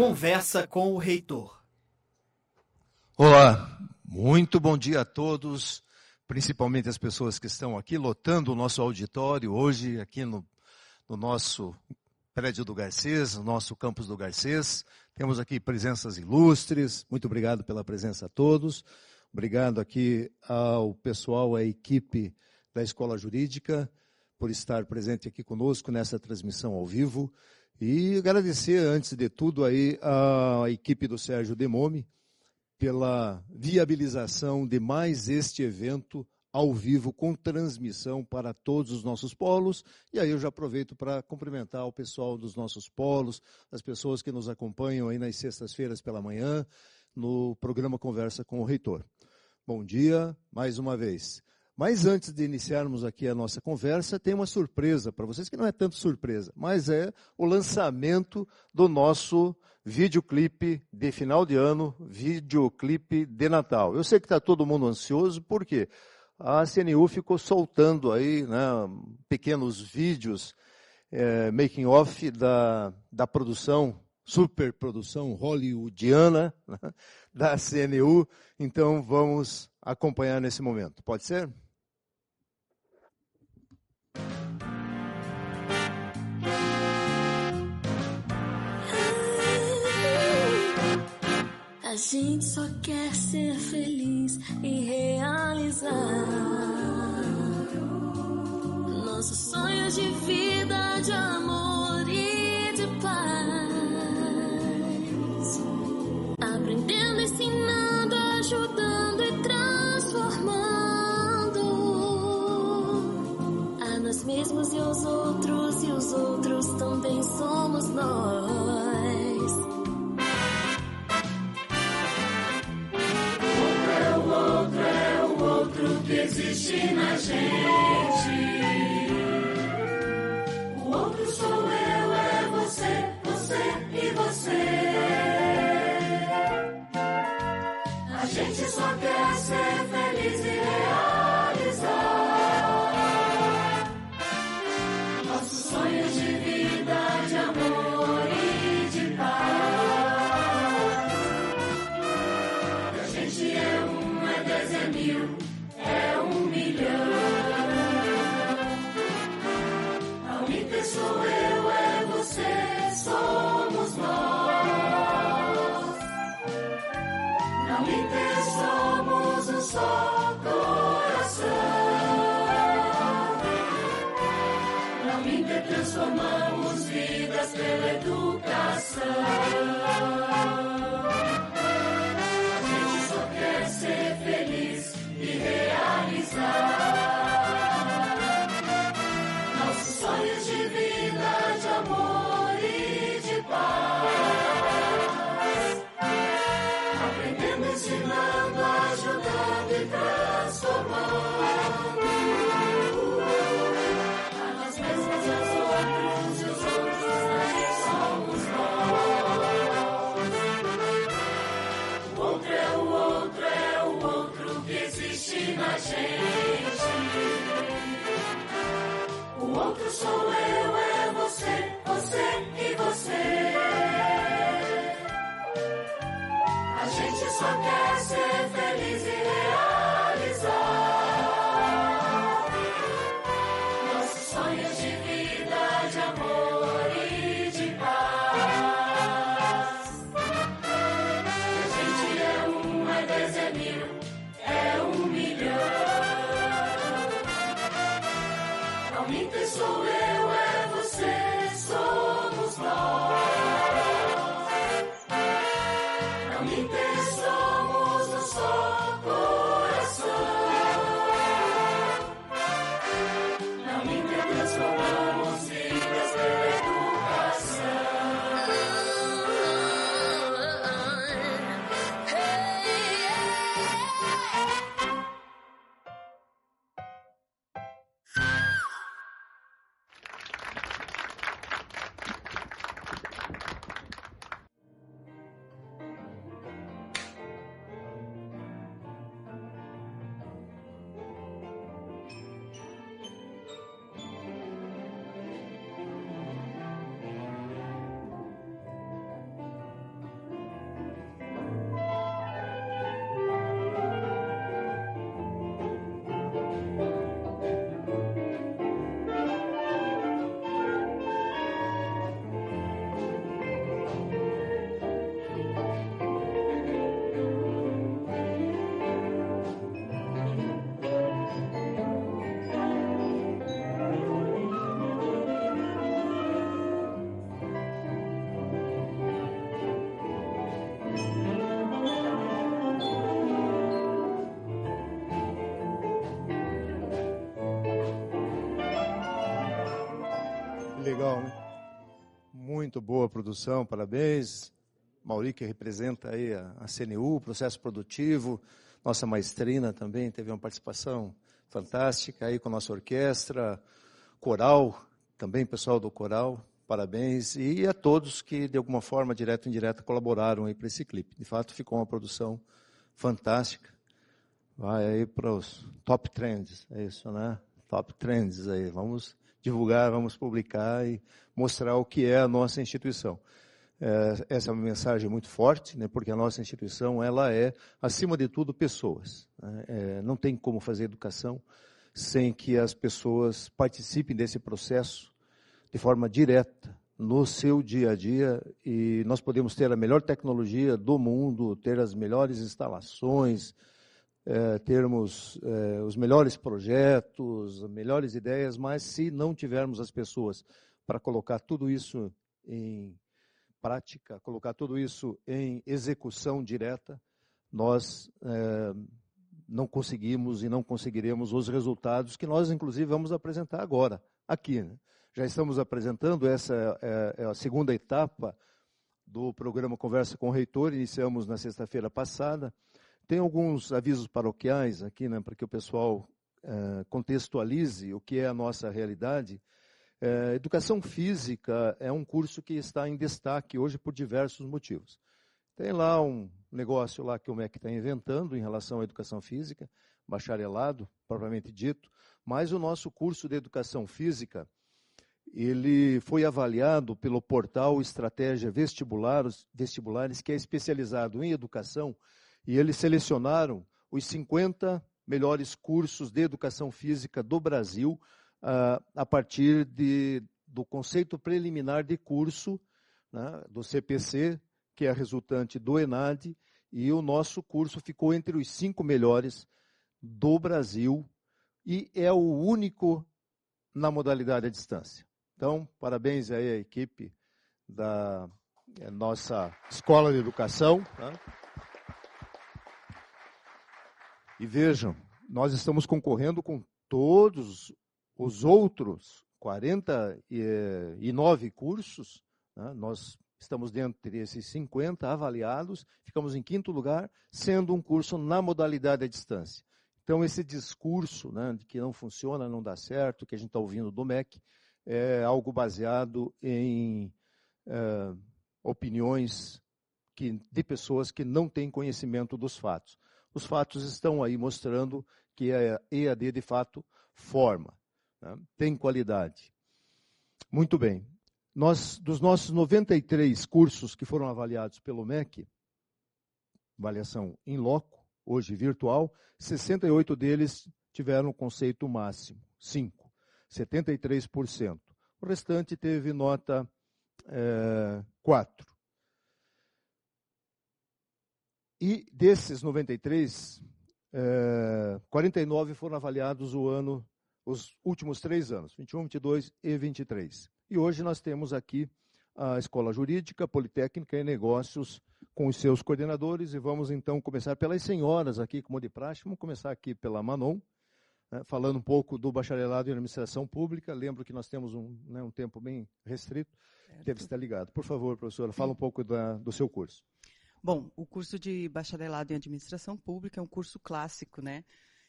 Conversa com o Reitor. Olá, muito bom dia a todos, principalmente as pessoas que estão aqui lotando o nosso auditório hoje, aqui no, no nosso prédio do Garcês, no nosso campus do Garcês. Temos aqui presenças ilustres, muito obrigado pela presença a todos. Obrigado aqui ao pessoal, à equipe da Escola Jurídica, por estar presente aqui conosco nessa transmissão ao vivo. E agradecer, antes de tudo, aí a equipe do Sérgio Demome pela viabilização de mais este evento ao vivo com transmissão para todos os nossos polos. E aí eu já aproveito para cumprimentar o pessoal dos nossos polos, as pessoas que nos acompanham aí nas sextas-feiras pela manhã, no programa Conversa com o Reitor. Bom dia, mais uma vez. Mas antes de iniciarmos aqui a nossa conversa, tem uma surpresa para vocês, que não é tanto surpresa, mas é o lançamento do nosso videoclipe de final de ano, videoclipe de Natal. Eu sei que está todo mundo ansioso, por quê? A CNU ficou soltando aí né, pequenos vídeos, é, making off da, da produção, superprodução hollywoodiana né, da CNU. Então vamos acompanhar nesse momento. Pode ser? Gente só quer ser feliz e realizar nossos sonhos de vida, de amor e de paz. Aprendendo, ensinando, ajudando e transformando a nós mesmos e os outros, e os outros também somos nós. Existe na gente. O outro sou eu, é você, você e você. Transformamos vidas pela educação. Boa produção, parabéns. Mauri, que representa aí a, a CNU, processo produtivo, nossa maestrina também teve uma participação fantástica aí com a nossa orquestra, coral, também pessoal do coral, parabéns. E a todos que, de alguma forma, direta ou indireta, colaboraram aí para esse clipe. De fato, ficou uma produção fantástica. Vai aí para os top trends, é isso, né? Top trends aí. Vamos divulgar, vamos publicar e mostrar o que é a nossa instituição. É, essa é uma mensagem muito forte, né, porque a nossa instituição ela é, acima de tudo, pessoas. Né? É, não tem como fazer educação sem que as pessoas participem desse processo de forma direta no seu dia a dia e nós podemos ter a melhor tecnologia do mundo, ter as melhores instalações, é, termos é, os melhores projetos, melhores ideias, mas se não tivermos as pessoas para colocar tudo isso em prática, colocar tudo isso em execução direta, nós é, não conseguimos e não conseguiremos os resultados que nós, inclusive, vamos apresentar agora, aqui. Né? Já estamos apresentando, essa é, é a segunda etapa do programa Conversa com o Reitor, iniciamos na sexta-feira passada. Tem alguns avisos paroquiais aqui, né, para que o pessoal é, contextualize o que é a nossa realidade. É, educação física é um curso que está em destaque hoje por diversos motivos. Tem lá um negócio lá que o MEC está inventando em relação à educação física, bacharelado, propriamente dito, mas o nosso curso de educação física, ele foi avaliado pelo portal Estratégia Vestibulares, Vestibulares que é especializado em educação e eles selecionaram os 50 melhores cursos de educação física do Brasil uh, a partir de, do conceito preliminar de curso né, do CPC, que é resultante do ENAD, e o nosso curso ficou entre os cinco melhores do Brasil e é o único na modalidade à distância. Então, parabéns aí à equipe da é, nossa Escola de Educação. Tá? E vejam, nós estamos concorrendo com todos os outros 49 cursos. Né? Nós estamos dentro desses 50 avaliados, ficamos em quinto lugar, sendo um curso na modalidade à distância. Então, esse discurso né, de que não funciona, não dá certo, que a gente está ouvindo do MEC, é algo baseado em é, opiniões que, de pessoas que não têm conhecimento dos fatos os fatos estão aí mostrando que a EAD de fato forma, né? tem qualidade. Muito bem. Nós, dos nossos 93 cursos que foram avaliados pelo MEC, avaliação em loco, hoje virtual, 68 deles tiveram conceito máximo, 5, 73%. O restante teve nota é, 4. E desses 93, é, 49 foram avaliados o ano, os últimos três anos, 21, 22 e 23. E hoje nós temos aqui a Escola Jurídica, Politécnica e Negócios com os seus coordenadores e vamos então começar pelas senhoras aqui, como de praxe. Vamos começar aqui pela Manon, né, falando um pouco do bacharelado em administração pública. Lembro que nós temos um, né, um tempo bem restrito, certo. deve estar ligado. Por favor, professora, fala um pouco da, do seu curso. Bom, o curso de bacharelado em administração pública é um curso clássico, né?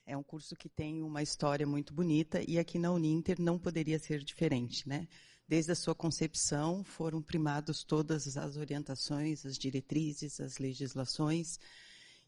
É um curso que tem uma história muito bonita e aqui na Uninter não poderia ser diferente, né? Desde a sua concepção foram primados todas as orientações, as diretrizes, as legislações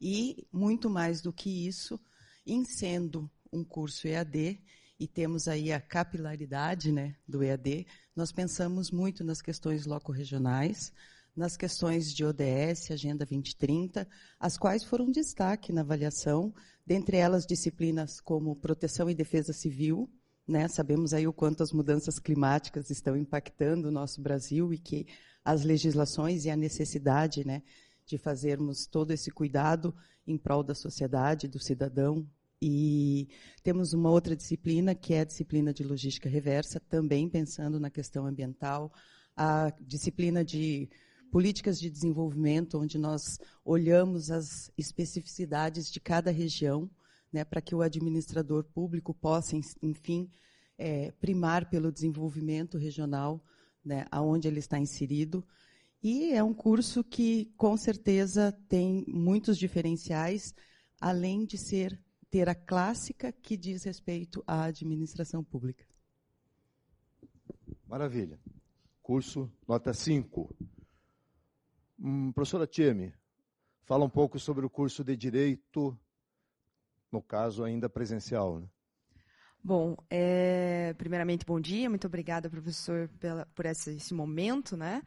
e muito mais do que isso, em sendo um curso EAD e temos aí a capilaridade, né, do EAD, nós pensamos muito nas questões loco-regionais, nas questões de ODS, Agenda 2030, as quais foram destaque na avaliação, dentre elas disciplinas como proteção e defesa civil, né? Sabemos aí o quanto as mudanças climáticas estão impactando o nosso Brasil e que as legislações e a necessidade, né, de fazermos todo esse cuidado em prol da sociedade, do cidadão. E temos uma outra disciplina, que é a disciplina de logística reversa, também pensando na questão ambiental, a disciplina de políticas de desenvolvimento, onde nós olhamos as especificidades de cada região, né, para que o administrador público possa, enfim, é, primar pelo desenvolvimento regional, né, aonde ele está inserido. E é um curso que, com certeza, tem muitos diferenciais, além de ser ter a clássica que diz respeito à administração pública. Maravilha. Curso nota 5. Hum, professora Tieme, fala um pouco sobre o curso de Direito, no caso ainda presencial. Né? Bom, é, primeiramente, bom dia. Muito obrigada, professor, pela, por esse, esse, momento. Né?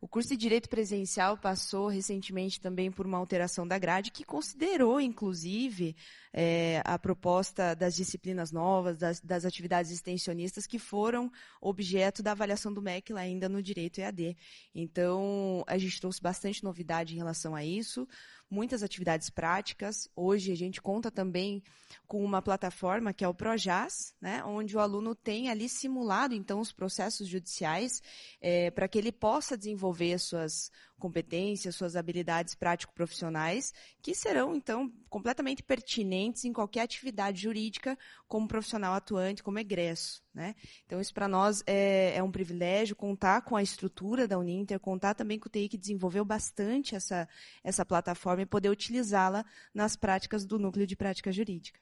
O curso de Direito Presencial passou recentemente também por uma alteração da grade que considerou, inclusive, é, a proposta das disciplinas novas, das, das, atividades extensionistas que foram objeto da avaliação do MEC lá ainda no Direito EAD. Então, a gente trouxe bastante novidade em relação a isso muitas atividades práticas. Hoje a gente conta também com uma plataforma que é o Projas, né, onde o aluno tem ali simulado então os processos judiciais é, para que ele possa desenvolver suas competências, suas habilidades prático-profissionais, que serão, então, completamente pertinentes em qualquer atividade jurídica como profissional atuante, como egresso. Né? Então, isso para nós é, é, um privilégio contar com a estrutura da Uninter, contar também com o TI que desenvolveu bastante essa, essa plataforma e poder utilizá-la nas práticas do núcleo de prática jurídica.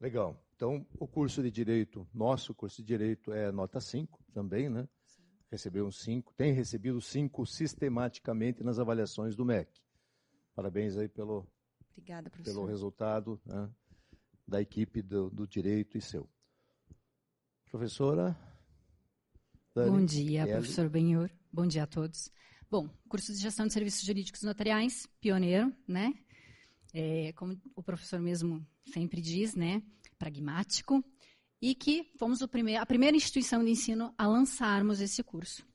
Legal. Então, o curso de Direito, nosso curso de Direito é nota 5 também, né? Recebeu um 5, tem recebido 5 sistematicamente nas avaliações do MEC. Parabéns aí pelo, Obrigada, pelo resultado né, da equipe do, do, direito e seu. Professora? Dani, Bom dia, Kelly. professor Benhor. Bom dia a todos. Bom, curso de gestão de serviços jurídicos notariais, pioneiro, né? É, como o professor mesmo sempre diz, né? Pragmático, e que fomos primeiro, a primeira instituição de ensino a lançarmos esse curso,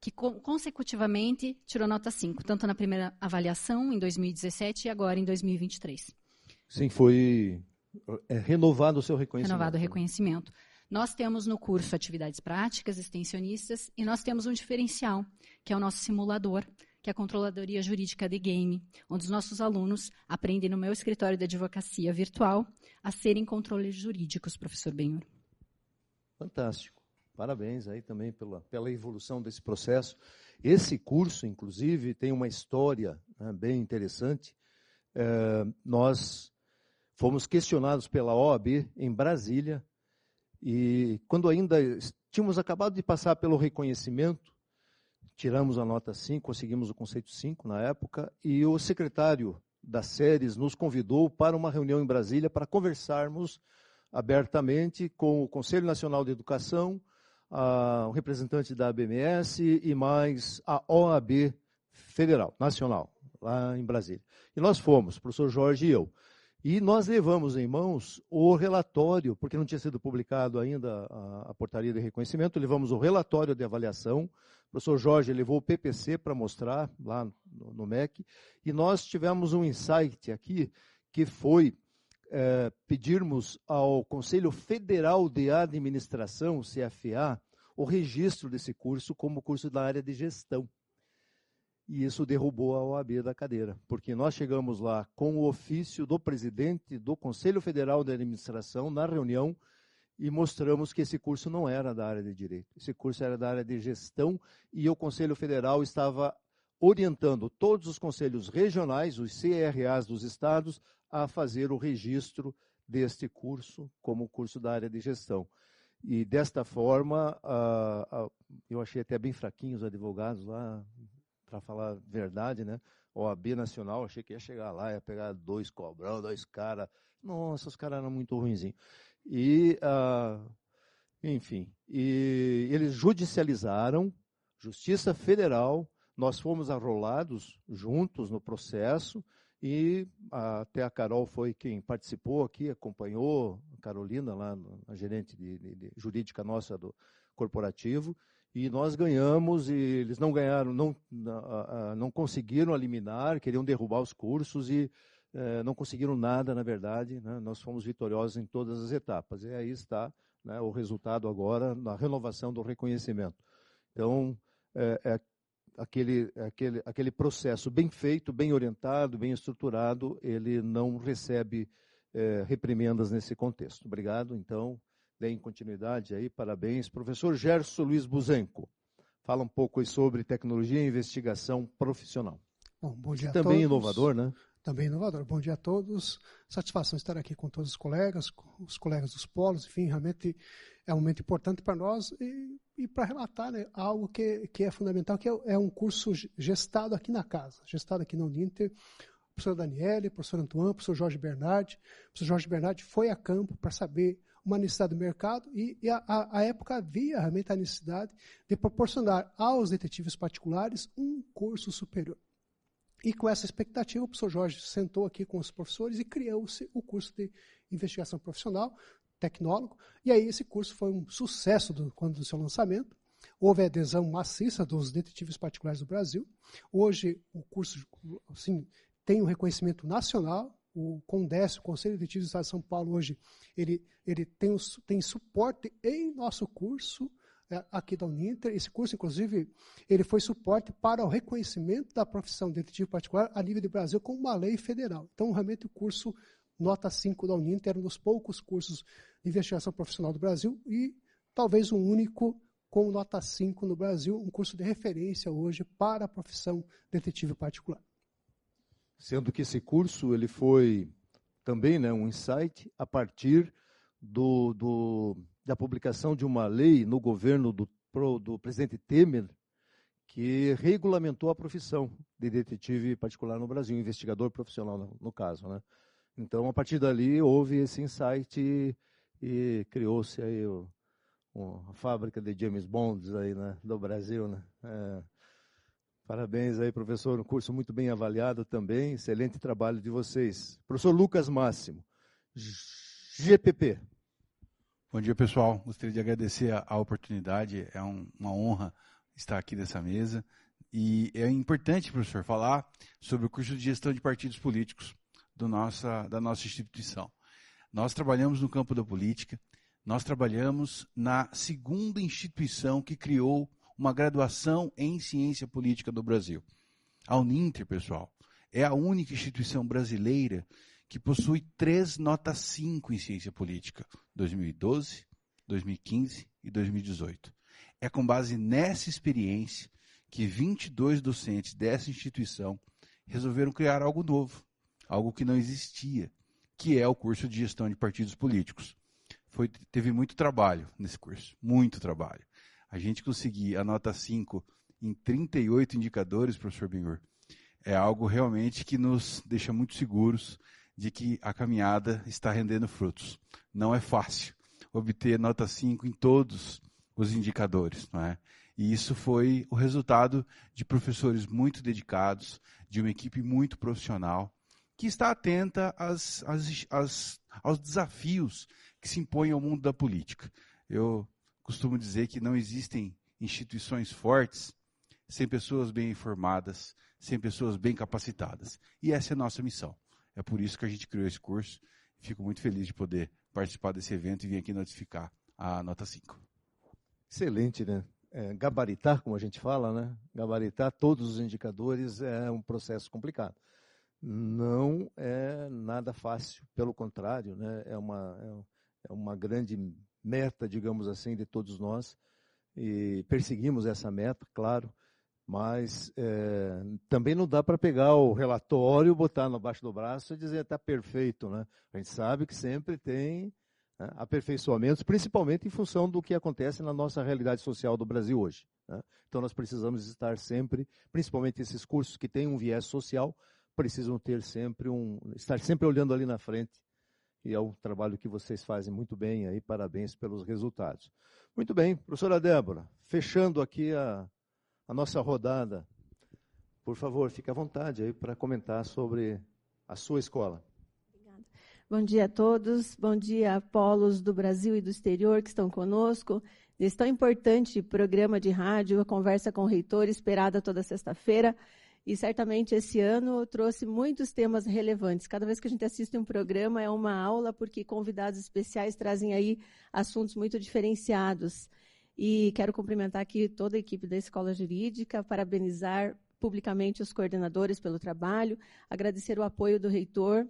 que consecutivamente tirou nota 5, tanto na primeira avaliação, em 2017, e agora em 2023. Sim, foi é, renovado o seu reconhecimento. Renovado o reconhecimento. Nós temos no curso atividades práticas, extensionistas, e nós temos um diferencial, que é o nosso simulador, que é a Controladoria Jurídica de Game, onde os nossos alunos aprendem no meu escritório de advocacia virtual a serem controles jurídicos, professor Benhur. Fantástico. Parabéns aí também pela, pela evolução desse processo. Esse curso, inclusive, tem uma história né, bem interessante. É, nós fomos questionados pela OAB em Brasília e quando ainda tínhamos acabado de passar pelo reconhecimento, tiramos a nota 5, conseguimos o conceito 5 na época, e o secretário das séries nos convidou para uma reunião em Brasília para conversarmos abertamente com o Conselho Nacional de Educação, um representante da ABMS e mais a OAB Federal, Nacional, lá em Brasília. E nós fomos, o professor Jorge e eu. E nós levamos em mãos o relatório, porque não tinha sido publicado ainda a, a portaria de reconhecimento, levamos o relatório de avaliação. O professor Jorge levou o PPC para mostrar lá no, no, MEC. E nós tivemos um insight aqui, que foi é, pedirmos ao Conselho Federal de Administração, CFA, o registro desse curso como curso da área de gestão e isso derrubou a OAB da cadeira, porque nós chegamos lá com o ofício do presidente do Conselho Federal de Administração na reunião e mostramos que esse curso não era da área de direito, esse curso era da área de gestão e o Conselho Federal estava orientando todos os conselhos regionais, os CRAs dos estados, a fazer o registro deste curso como curso da área de gestão. E desta forma, eu achei até bem fraquinhos os advogados lá, para falar a verdade, né? OAB Nacional, achei que ia chegar lá, ia pegar dois cobrão, dois caras. Nossa, os caras eram muito ruinzinhos. E, uh, enfim, e eles judicializaram, Justiça Federal, nós fomos arrolados juntos no processo, e até a Carol foi quem participou aqui, acompanhou, a Carolina, lá, a gerente de, de, de jurídica nossa do corporativo, e nós ganhamos e eles não ganharam, não, não conseguiram eliminar, queriam derrubar os cursos e é, não conseguiram nada, na verdade. Né? Nós fomos vitoriosos em todas as etapas. E aí está né, o resultado agora na renovação do reconhecimento. Então, é, é aquele, aquele, aquele processo bem feito, bem orientado, bem estruturado, ele não recebe é, reprimendas nesse contexto. Obrigado, então, deem continuidade aí, parabéns. Professor Gerson Luiz Buzenco, fala um pouco sobre tecnologia e investigação profissional. Bom, bom dia Também a todos. inovador, né? Também inovador. Bom dia a todos. Satisfação estar aqui com todos os colegas, com os colegas dos polos. Enfim, realmente é um momento importante para nós e, e para relatar né, algo que, que é fundamental, que é, é, um curso gestado aqui na casa, gestado aqui na Uninter. O professor Daniele, o professor Antoine, o professor Jorge Bernardi. O professor Jorge Bernardi foi a campo para saber uma necessidade do mercado e, e a, a, época havia realmente a necessidade de proporcionar aos detetives particulares um curso superior. E com essa expectativa, o professor Jorge sentou aqui com os professores e criou-se o curso de investigação profissional, tecnólogo, e aí esse curso foi um sucesso do, quando do seu lançamento. Houve adesão maciça dos detetives particulares do Brasil. Hoje, o curso assim, tem um reconhecimento nacional. O CONDES, o Conselho de do Estado de São Paulo, hoje, ele, ele tem, tem suporte em nosso curso é, aqui da Uninter. Esse curso, inclusive, ele foi suporte para o reconhecimento da profissão de detetive particular a nível de Brasil como uma lei federal. Então, realmente, o curso nota 5 da Uninter era um dos poucos cursos de investigação profissional do Brasil e talvez o único com nota 5 no Brasil, um curso de referência hoje para a profissão detetive particular. Sendo que esse curso ele foi também né, um insight a partir do, do, da publicação de uma lei no governo do, do presidente Temer, que regulamentou a profissão de detetive particular no Brasil, investigador profissional no, no caso. Né? Então, a partir dali, houve esse insight e, e criou-se aí o, o, a fábrica de James Bonds aí, né, do Brasil. Né? É, parabéns aí, professor, um curso muito bem avaliado também, excelente trabalho de vocês. Professor Lucas Máximo, GPP. Bom dia, pessoal. Gostaria de agradecer a, a oportunidade. É um, uma honra estar aqui nessa mesa. E é importante, professor, falar sobre o curso de gestão de partidos políticos do nossa, da nossa instituição. Nós trabalhamos no campo da política, nós trabalhamos na segunda instituição que criou uma graduação em ciência política do Brasil. A Uninter, pessoal, é a única instituição brasileira que possui três notas 5 em ciência política, 2012, 2015 e 2018. É com base nessa experiência que 22 docentes dessa instituição resolveram criar algo novo, algo que não existia, que é o curso de gestão de partidos políticos. Foi, teve muito trabalho nesse curso, muito trabalho. A gente conseguir a nota 5 em 38 indicadores, professor Benhur, é algo realmente que nos deixa muito seguros de que a caminhada está rendendo frutos. Não é fácil obter nota 5 em todos os indicadores, não é? E isso foi o resultado de professores muito dedicados, de uma equipe muito profissional, que está atenta às, às, às, aos desafios que se impõem ao mundo da política. Eu costumo dizer que não existem instituições fortes sem pessoas bem informadas, sem pessoas bem capacitadas. E essa é a nossa missão. É por isso que a gente criou esse curso. Fico muito feliz de poder participar desse evento e vir aqui notificar a nota 5. Excelente, né? É, gabaritar, como a gente fala, né? Gabaritar todos os indicadores é um processo complicado. Não é nada fácil, pelo contrário, né? É uma, é, é uma grande meta, digamos assim, de todos nós. E perseguimos essa meta, claro. Mas é, também não dá para pegar o relatório, botar no baixo do braço e dizer está perfeito. Né? A gente sabe que sempre tem né, aperfeiçoamentos, principalmente em função do que acontece na nossa realidade social do Brasil hoje. Né? Então nós precisamos estar sempre, principalmente esses cursos que têm um viés social, precisam ter sempre um, estar sempre olhando ali na frente. E é o trabalho que vocês fazem muito bem aí, parabéns pelos resultados. Muito bem, professora Débora, fechando aqui a, a nossa rodada. Por favor, fique à vontade aí para comentar sobre a sua escola. Obrigada. Bom dia a todos, bom dia a polos do Brasil e do exterior que estão conosco. Nesse tão importante programa de rádio, a conversa com o reitor, esperada toda sexta-feira. E certamente esse ano trouxe muitos temas relevantes. Cada vez que a gente assiste um programa é uma aula, porque convidados especiais trazem aí assuntos muito diferenciados. E quero cumprimentar aqui toda a equipe da Escola Jurídica, parabenizar publicamente os coordenadores pelo trabalho, agradecer o apoio do reitor,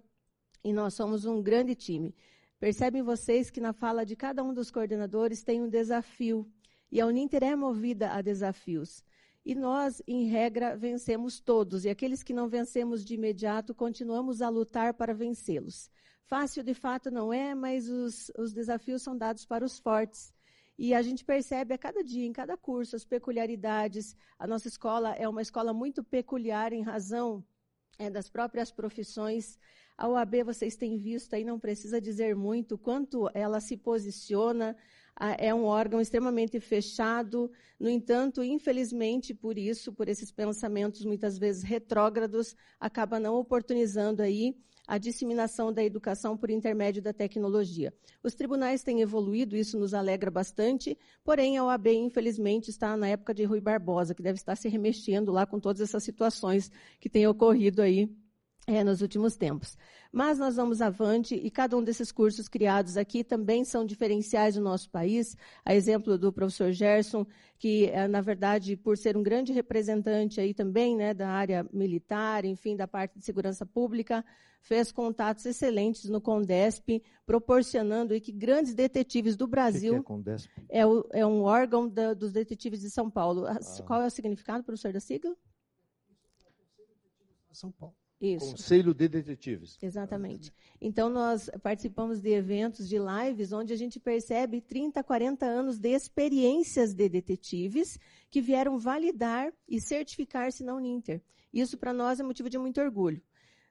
e nós somos um grande time. Percebem vocês que na fala de cada um dos coordenadores tem um desafio, e a Uninter é movida a desafios. E nós, em regra, vencemos todos, e aqueles que não vencemos de imediato, continuamos a lutar para vencê-los. Fácil de fato não é, mas os, os desafios são dados para os fortes. E a gente percebe a cada dia, em cada curso, as peculiaridades. A nossa escola é uma escola muito peculiar em razão é, das próprias profissões. A OAB, vocês têm visto aí, não precisa dizer muito quanto ela se posiciona. É um órgão extremamente fechado. No entanto, infelizmente, por isso, por esses pensamentos muitas vezes retrógrados, acaba não oportunizando aí a disseminação da educação por intermédio da tecnologia. Os tribunais têm evoluído, isso nos alegra bastante, porém a OAB, infelizmente, está na época de Rui Barbosa, que deve estar se remexendo lá com todas essas situações que têm ocorrido aí é, nos últimos tempos. Mas nós vamos avante e cada um desses cursos criados aqui também são diferenciais do nosso país. A exemplo do professor Gerson, que, é, na verdade, por ser um grande representante aí também né, da área militar, enfim, da parte de segurança pública, fez contatos excelentes no CONDESP, proporcionando aí que grandes detetives do Brasil. O que é, CONDESP? É, o, é um órgão da, dos detetives de São Paulo. Ah. Qual é o significado, professor, da sigla? São Paulo. Isso. Conselho de Detetives. Exatamente. Então, nós participamos de eventos, de lives, onde a gente percebe 30, 40 anos de experiências de detetives que vieram validar e certificar-se na Uninter. Isso, para nós, é motivo de muito orgulho.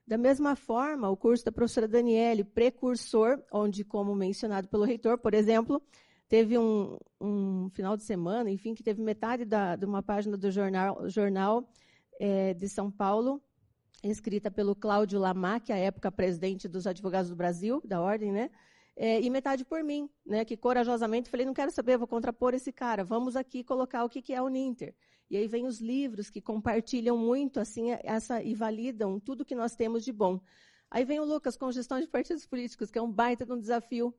Da mesma forma, o curso da professora Daniele, precursor, onde, como mencionado pelo reitor, por exemplo, teve um, um final de semana, enfim, que teve metade da, de uma página do jornal, jornal é, de São Paulo, escrita pelo Cláudio Lamac, à época presidente dos advogados do Brasil, da ordem, né? É, e metade por mim, né? Que corajosamente falei, não quero saber, vou contrapor esse cara, vamos aqui colocar o que, que é o Ninter. E aí vem os livros que compartilham muito assim essa e validam tudo que nós temos de bom. Aí vem o Lucas com gestão de partidos políticos, que é um baita de um desafio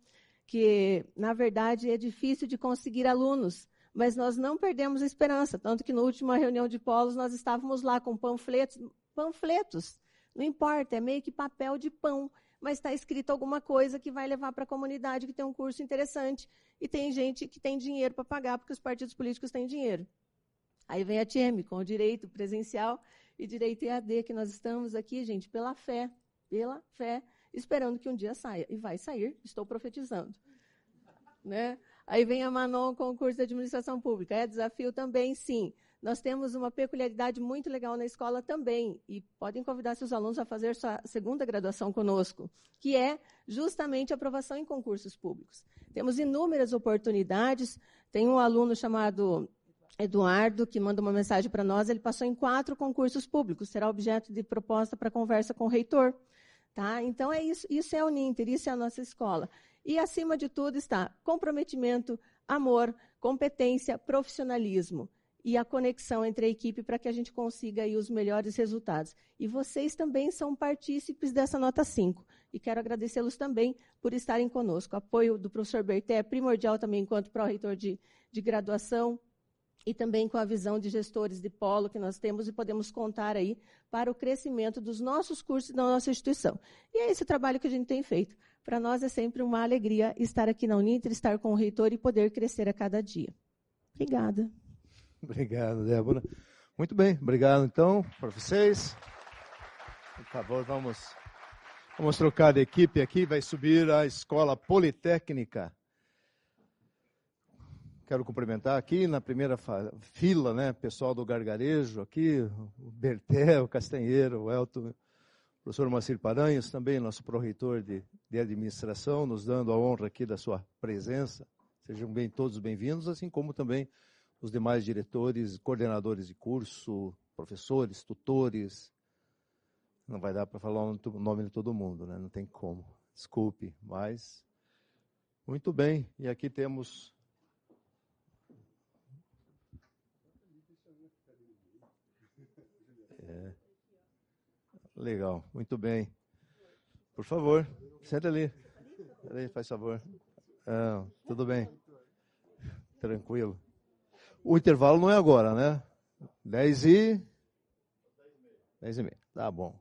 que, na verdade, é difícil de conseguir alunos, mas nós não perdemos a esperança, tanto que na última reunião de polos nós estávamos lá com panfletos, panfletos. Não importa, é meio que papel de pão, mas está escrito alguma coisa que vai levar para a comunidade que tem um curso interessante e tem gente que tem dinheiro para pagar porque os partidos políticos têm dinheiro. Aí vem a TM com o direito presencial e direito EAD, que nós estamos aqui, gente, pela fé, pela fé, esperando que um dia saia. E vai sair, estou profetizando. Né? Aí vem a Manon com o curso de administração pública. É desafio também, sim. Nós temos uma peculiaridade muito legal na escola também, e podem convidar seus alunos a fazer sua segunda graduação conosco, que é justamente a aprovação em concursos públicos. Temos inúmeras oportunidades. Tem um aluno chamado Eduardo, que manda uma mensagem para nós, ele passou em quatro concursos públicos, será objeto de proposta para conversa com o reitor. Tá? Então, é isso, isso é o Ninter, isso é a nossa escola. E, acima de tudo, está comprometimento, amor, competência, profissionalismo e a conexão entre a equipe para que a gente consiga aí os melhores resultados. E vocês também são partícipes dessa nota 5. E quero agradecê-los também por estarem conosco. O apoio do professor Berté é primordial também enquanto pró-reitor de, de graduação, e também com a visão de gestores de polo que nós temos e podemos contar aí para o crescimento dos nossos cursos da nossa instituição. E é esse trabalho que a gente tem feito. Para nós é sempre uma alegria estar aqui na Uninter, estar com o reitor e poder crescer a cada dia. Obrigada. Obrigado, Débora. Muito bem, obrigado então para vocês. Por favor, vamos, vamos trocar de equipe aqui. Vai subir a Escola Politécnica Quero cumprimentar aqui na primeira fila, né, pessoal do Gargarejo aqui, o Berté, o Castanheiro, o Elton, o professor Macir Paranhos, também nosso pró-reitor de, de administração, nos dando a honra aqui da sua presença. Sejam bem todos bem-vindos, assim como também os demais diretores, coordenadores de curso, professores, tutores. Não vai dar para falar o nome de todo mundo, né? Não tem como. Desculpe, mas muito bem. E aqui temos É. Legal, muito bem. Por favor, senta ali. Peraí, faz favor. Ah, tudo bem. Tranquilo. O intervalo não é agora, né? 10 e. 10 e meia. Tá bom.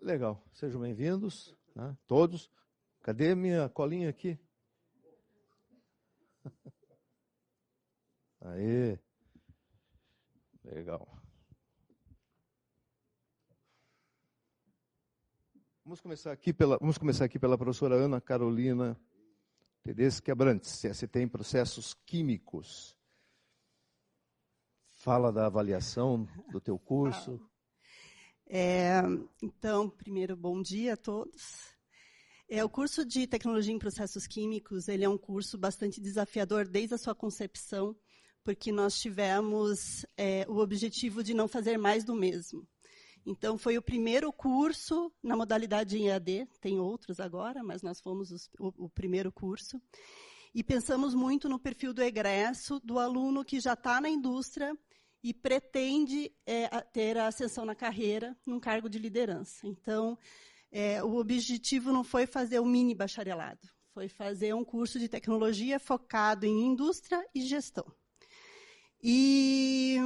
Legal. Sejam bem-vindos. Né? Todos? Cadê minha colinha aqui? Aí. Legal. Vamos começar aqui pela, vamos começar aqui pela professora Ana Carolina Tedeschi Abrantes, CST em processos químicos. Fala da avaliação do teu curso. É, então, primeiro, bom dia a todos. É, o curso de Tecnologia em Processos Químicos, ele é um curso bastante desafiador desde a sua concepção, porque nós tivemos é, o objetivo de não fazer mais do mesmo. Então, foi o primeiro curso na modalidade em EAD, tem outros agora, mas nós fomos os, o, o, primeiro curso. E pensamos muito no perfil do egresso, do aluno que já está na indústria e pretende é, ter a ascensão na carreira num cargo de liderança. Então, é, o objetivo não foi fazer um mini bacharelado, foi fazer um curso de tecnologia focado em indústria e gestão. E,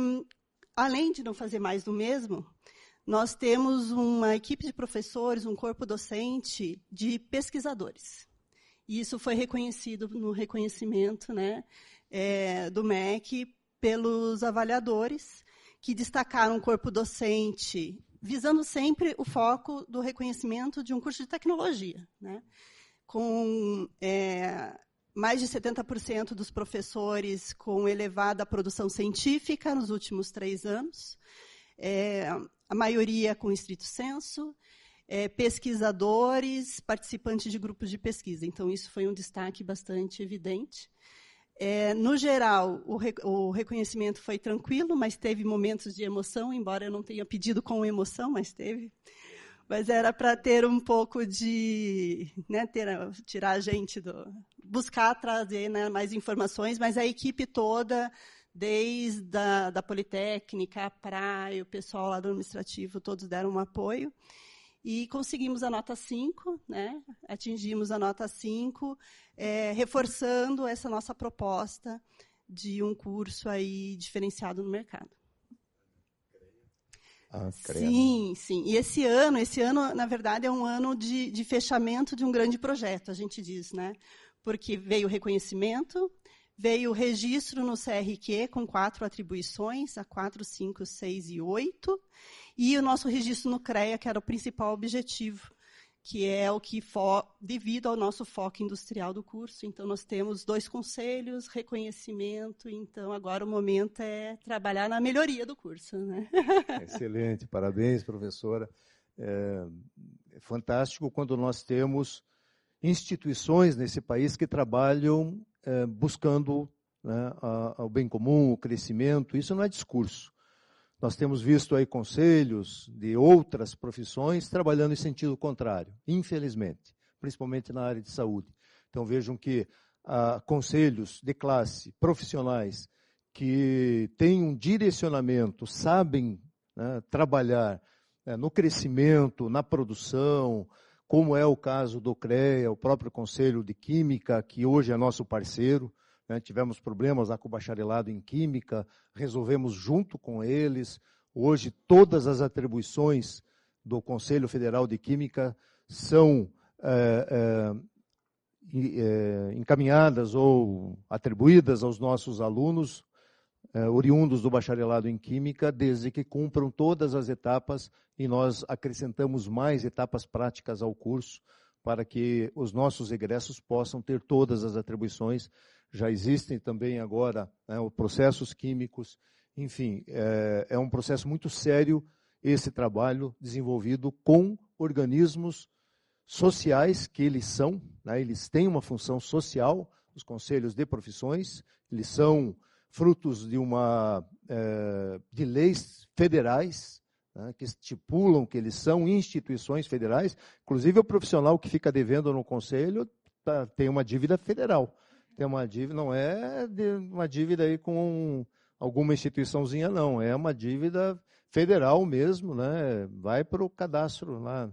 além de não fazer mais do mesmo, nós temos uma equipe de professores, um corpo docente de pesquisadores. E isso foi reconhecido no reconhecimento né, é, do MEC pelos avaliadores, que destacaram um corpo docente, visando sempre o foco do reconhecimento de um curso de tecnologia. Né, com é, mais de 70% dos professores com elevada produção científica nos últimos três anos. É, a maioria com estrito senso, é, pesquisadores, participantes de grupos de pesquisa. Então, isso foi um destaque bastante evidente. É, no geral, o, re, o, reconhecimento foi tranquilo, mas teve momentos de emoção, embora eu não tenha pedido com emoção, mas teve. Mas era para ter um pouco de. Né, ter, tirar a gente do. buscar trazer né, mais informações, mas a equipe toda desde a da Politécnica, a praia, o pessoal lá do administrativo, todos deram um apoio. E conseguimos a nota 5, né? atingimos a nota 5, é, reforçando essa nossa proposta de um curso aí diferenciado no mercado. Ah, sim, sim. E esse ano, esse ano, na verdade, é um ano de, de fechamento de um grande projeto, a gente diz, né? Porque veio o reconhecimento, Veio o registro no CRQ com quatro atribuições, a 4, 5, 6 e 8, e o nosso registro no CREA, que era o principal objetivo, que é o que, devido ao nosso foco industrial do curso. Então, nós temos dois conselhos, reconhecimento, então agora o momento é trabalhar na melhoria do curso. Né? Excelente, parabéns, professora. É, é fantástico quando nós temos instituições nesse país que trabalham é, buscando né, a, o bem comum, o crescimento. Isso não é discurso. Nós temos visto aí conselhos de outras profissões trabalhando em sentido contrário, infelizmente, principalmente na área de saúde. Então vejam que ah, conselhos de classe, profissionais, que têm um direcionamento, sabem né, trabalhar né, no crescimento, na produção, como é o caso do CREA, o próprio Conselho de Química, que hoje é nosso parceiro. Né? Tivemos problemas lá com o bacharelado em Química, resolvemos junto com eles. Hoje, todas as atribuições do Conselho Federal de Química são é, é, encaminhadas ou atribuídas aos nossos alunos oriundos do bacharelado em Química, desde que cumpram todas as etapas e nós acrescentamos mais etapas práticas ao curso para que os nossos egressos possam ter todas as atribuições. Já existem também agora né, processos químicos, enfim, é, é um processo muito sério esse trabalho desenvolvido com organismos sociais que eles são, né, eles têm uma função social, os conselhos de profissões, eles são frutos de uma é, de leis federais né, que estipulam que eles são instituições federais. Inclusive o profissional que fica devendo no conselho tá, tem uma dívida federal. Tem uma dívida, não é uma dívida aí com alguma instituiçãozinha, não. É uma dívida federal mesmo, né? Vai para o cadastro lá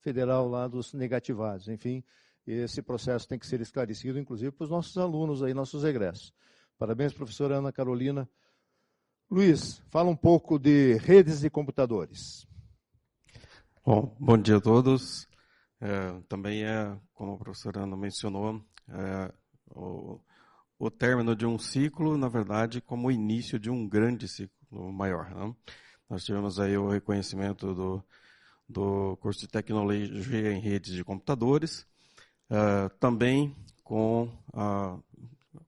federal lá dos negativados. Enfim, esse processo tem que ser esclarecido, inclusive para os nossos alunos aí, nossos egressos. Parabéns, professora Ana Carolina. Luiz, fala um pouco de redes e computadores. Bom, bom dia a todos. é, também é, como a professora Ana mencionou, é, o, o término de um ciclo, na verdade, como o início de um grande ciclo maior. Né? Nós tivemos aí o reconhecimento do, do curso de tecnologia em redes de computadores, uh, também com a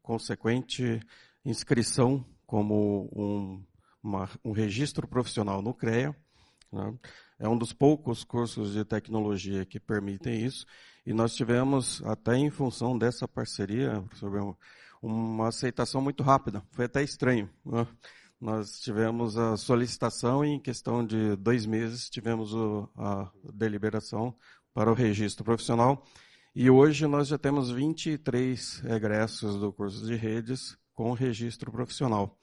consequente inscrição como um, uma, um registro profissional no CREA. Né? É um dos poucos cursos de tecnologia que permitem isso. E nós tivemos, até em função dessa parceria, uma aceitação muito rápida. Foi até estranho. Né? Nós tivemos a solicitação e em questão de dois meses tivemos o, a deliberação para o registro profissional. E hoje nós já temos 23 egressos do curso de redes com registro profissional.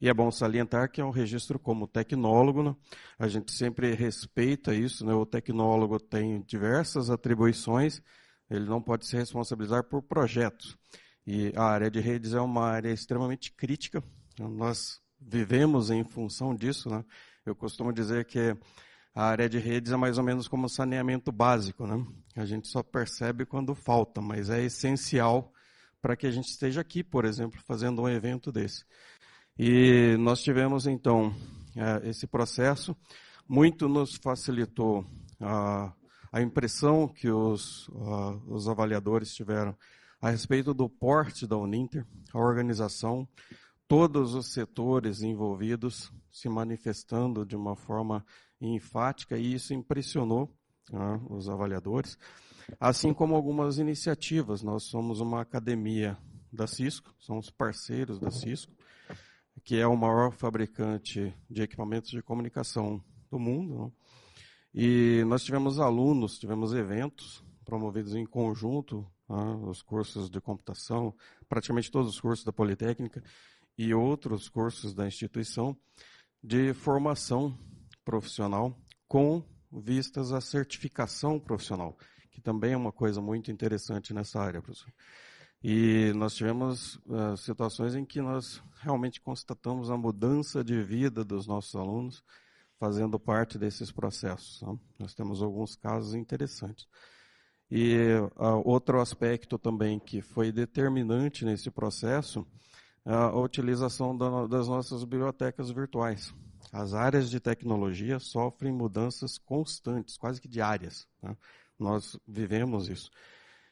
E é bom salientar que é um registro como tecnólogo. Né? A gente sempre respeita isso. Né? O tecnólogo tem diversas atribuições. Ele não pode se responsabilizar por projetos. E a área de redes é uma área extremamente crítica. Nós vivemos em função disso. Né? Eu costumo dizer que a área de redes é mais ou menos como saneamento básico. Né? A gente só percebe quando falta, mas é essencial para que a gente esteja aqui, por exemplo, fazendo um evento desse. E nós tivemos, então, é, esse processo. Muito nos facilitou a, a impressão que os, os avaliadores tiveram a respeito do porte da Uninter, a organização, todos os setores envolvidos se manifestando de uma forma enfática e isso impressionou né, os avaliadores, assim como algumas iniciativas. Nós somos uma academia da Cisco, somos parceiros da Cisco, que é o maior fabricante de equipamentos de comunicação do mundo. Né? E nós tivemos alunos, tivemos eventos promovidos em conjunto né, os cursos de computação, praticamente todos os cursos da Politécnica e outros cursos da instituição de formação profissional com vistas à certificação profissional, que também é uma coisa muito interessante nessa área, professor. E nós tivemos uh, situações em que nós realmente constatamos a mudança de vida dos nossos alunos fazendo parte desses processos. Né? Nós temos alguns casos interessantes. E uh, outro aspecto também que foi determinante nesse processo é a utilização da, das nossas bibliotecas virtuais. As áreas de tecnologia sofrem mudanças constantes, quase que diárias. Né? Nós vivemos isso.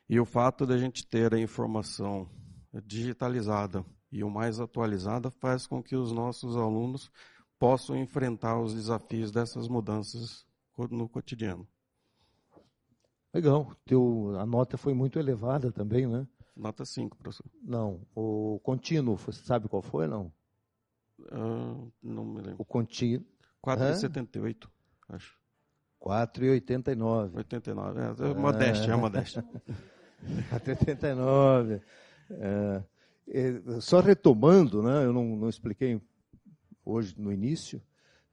E o fato de a gente ter a informação digitalizada e o mais atualizada faz com que os nossos alunos possam enfrentar os desafios dessas mudanças no cotidiano. Legal. Teu, a nota foi muito elevada também, né? Nota 5, professor. Não. O contínuo, você sabe qual foi, não? Uh, não me lembro. O contínuo. 4,78, acho. 4,89. 89, é, é modéstia, é modéstia. 4,89. É, é, só retomando, né, eu não, não expliquei hoje no início,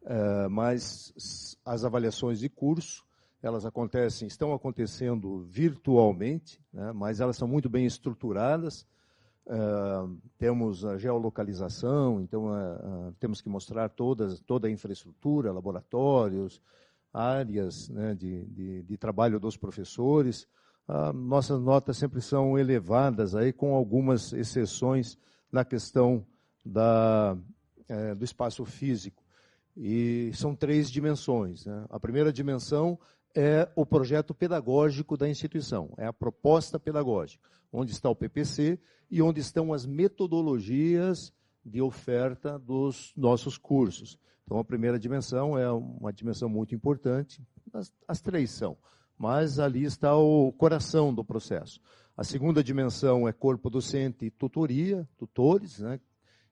é, mas as avaliações de curso elas acontecem, estão acontecendo virtualmente, né, mas elas são muito bem estruturadas. Uh, temos a geolocalização, então uh, uh, temos que mostrar todas, toda a infraestrutura, laboratórios, áreas né, de, de, de, trabalho dos professores. nossas notas sempre são elevadas, aí, com algumas exceções na questão da, eh, do espaço físico. E são três dimensões. Né? A primeira dimensão é o projeto pedagógico da instituição, é a proposta pedagógica, onde está o PPC e onde estão as metodologias de oferta dos nossos cursos. Então, a primeira dimensão é uma dimensão muito importante, as, as três são, mas ali está o coração do processo. A segunda dimensão é corpo docente e tutoria, tutores, né?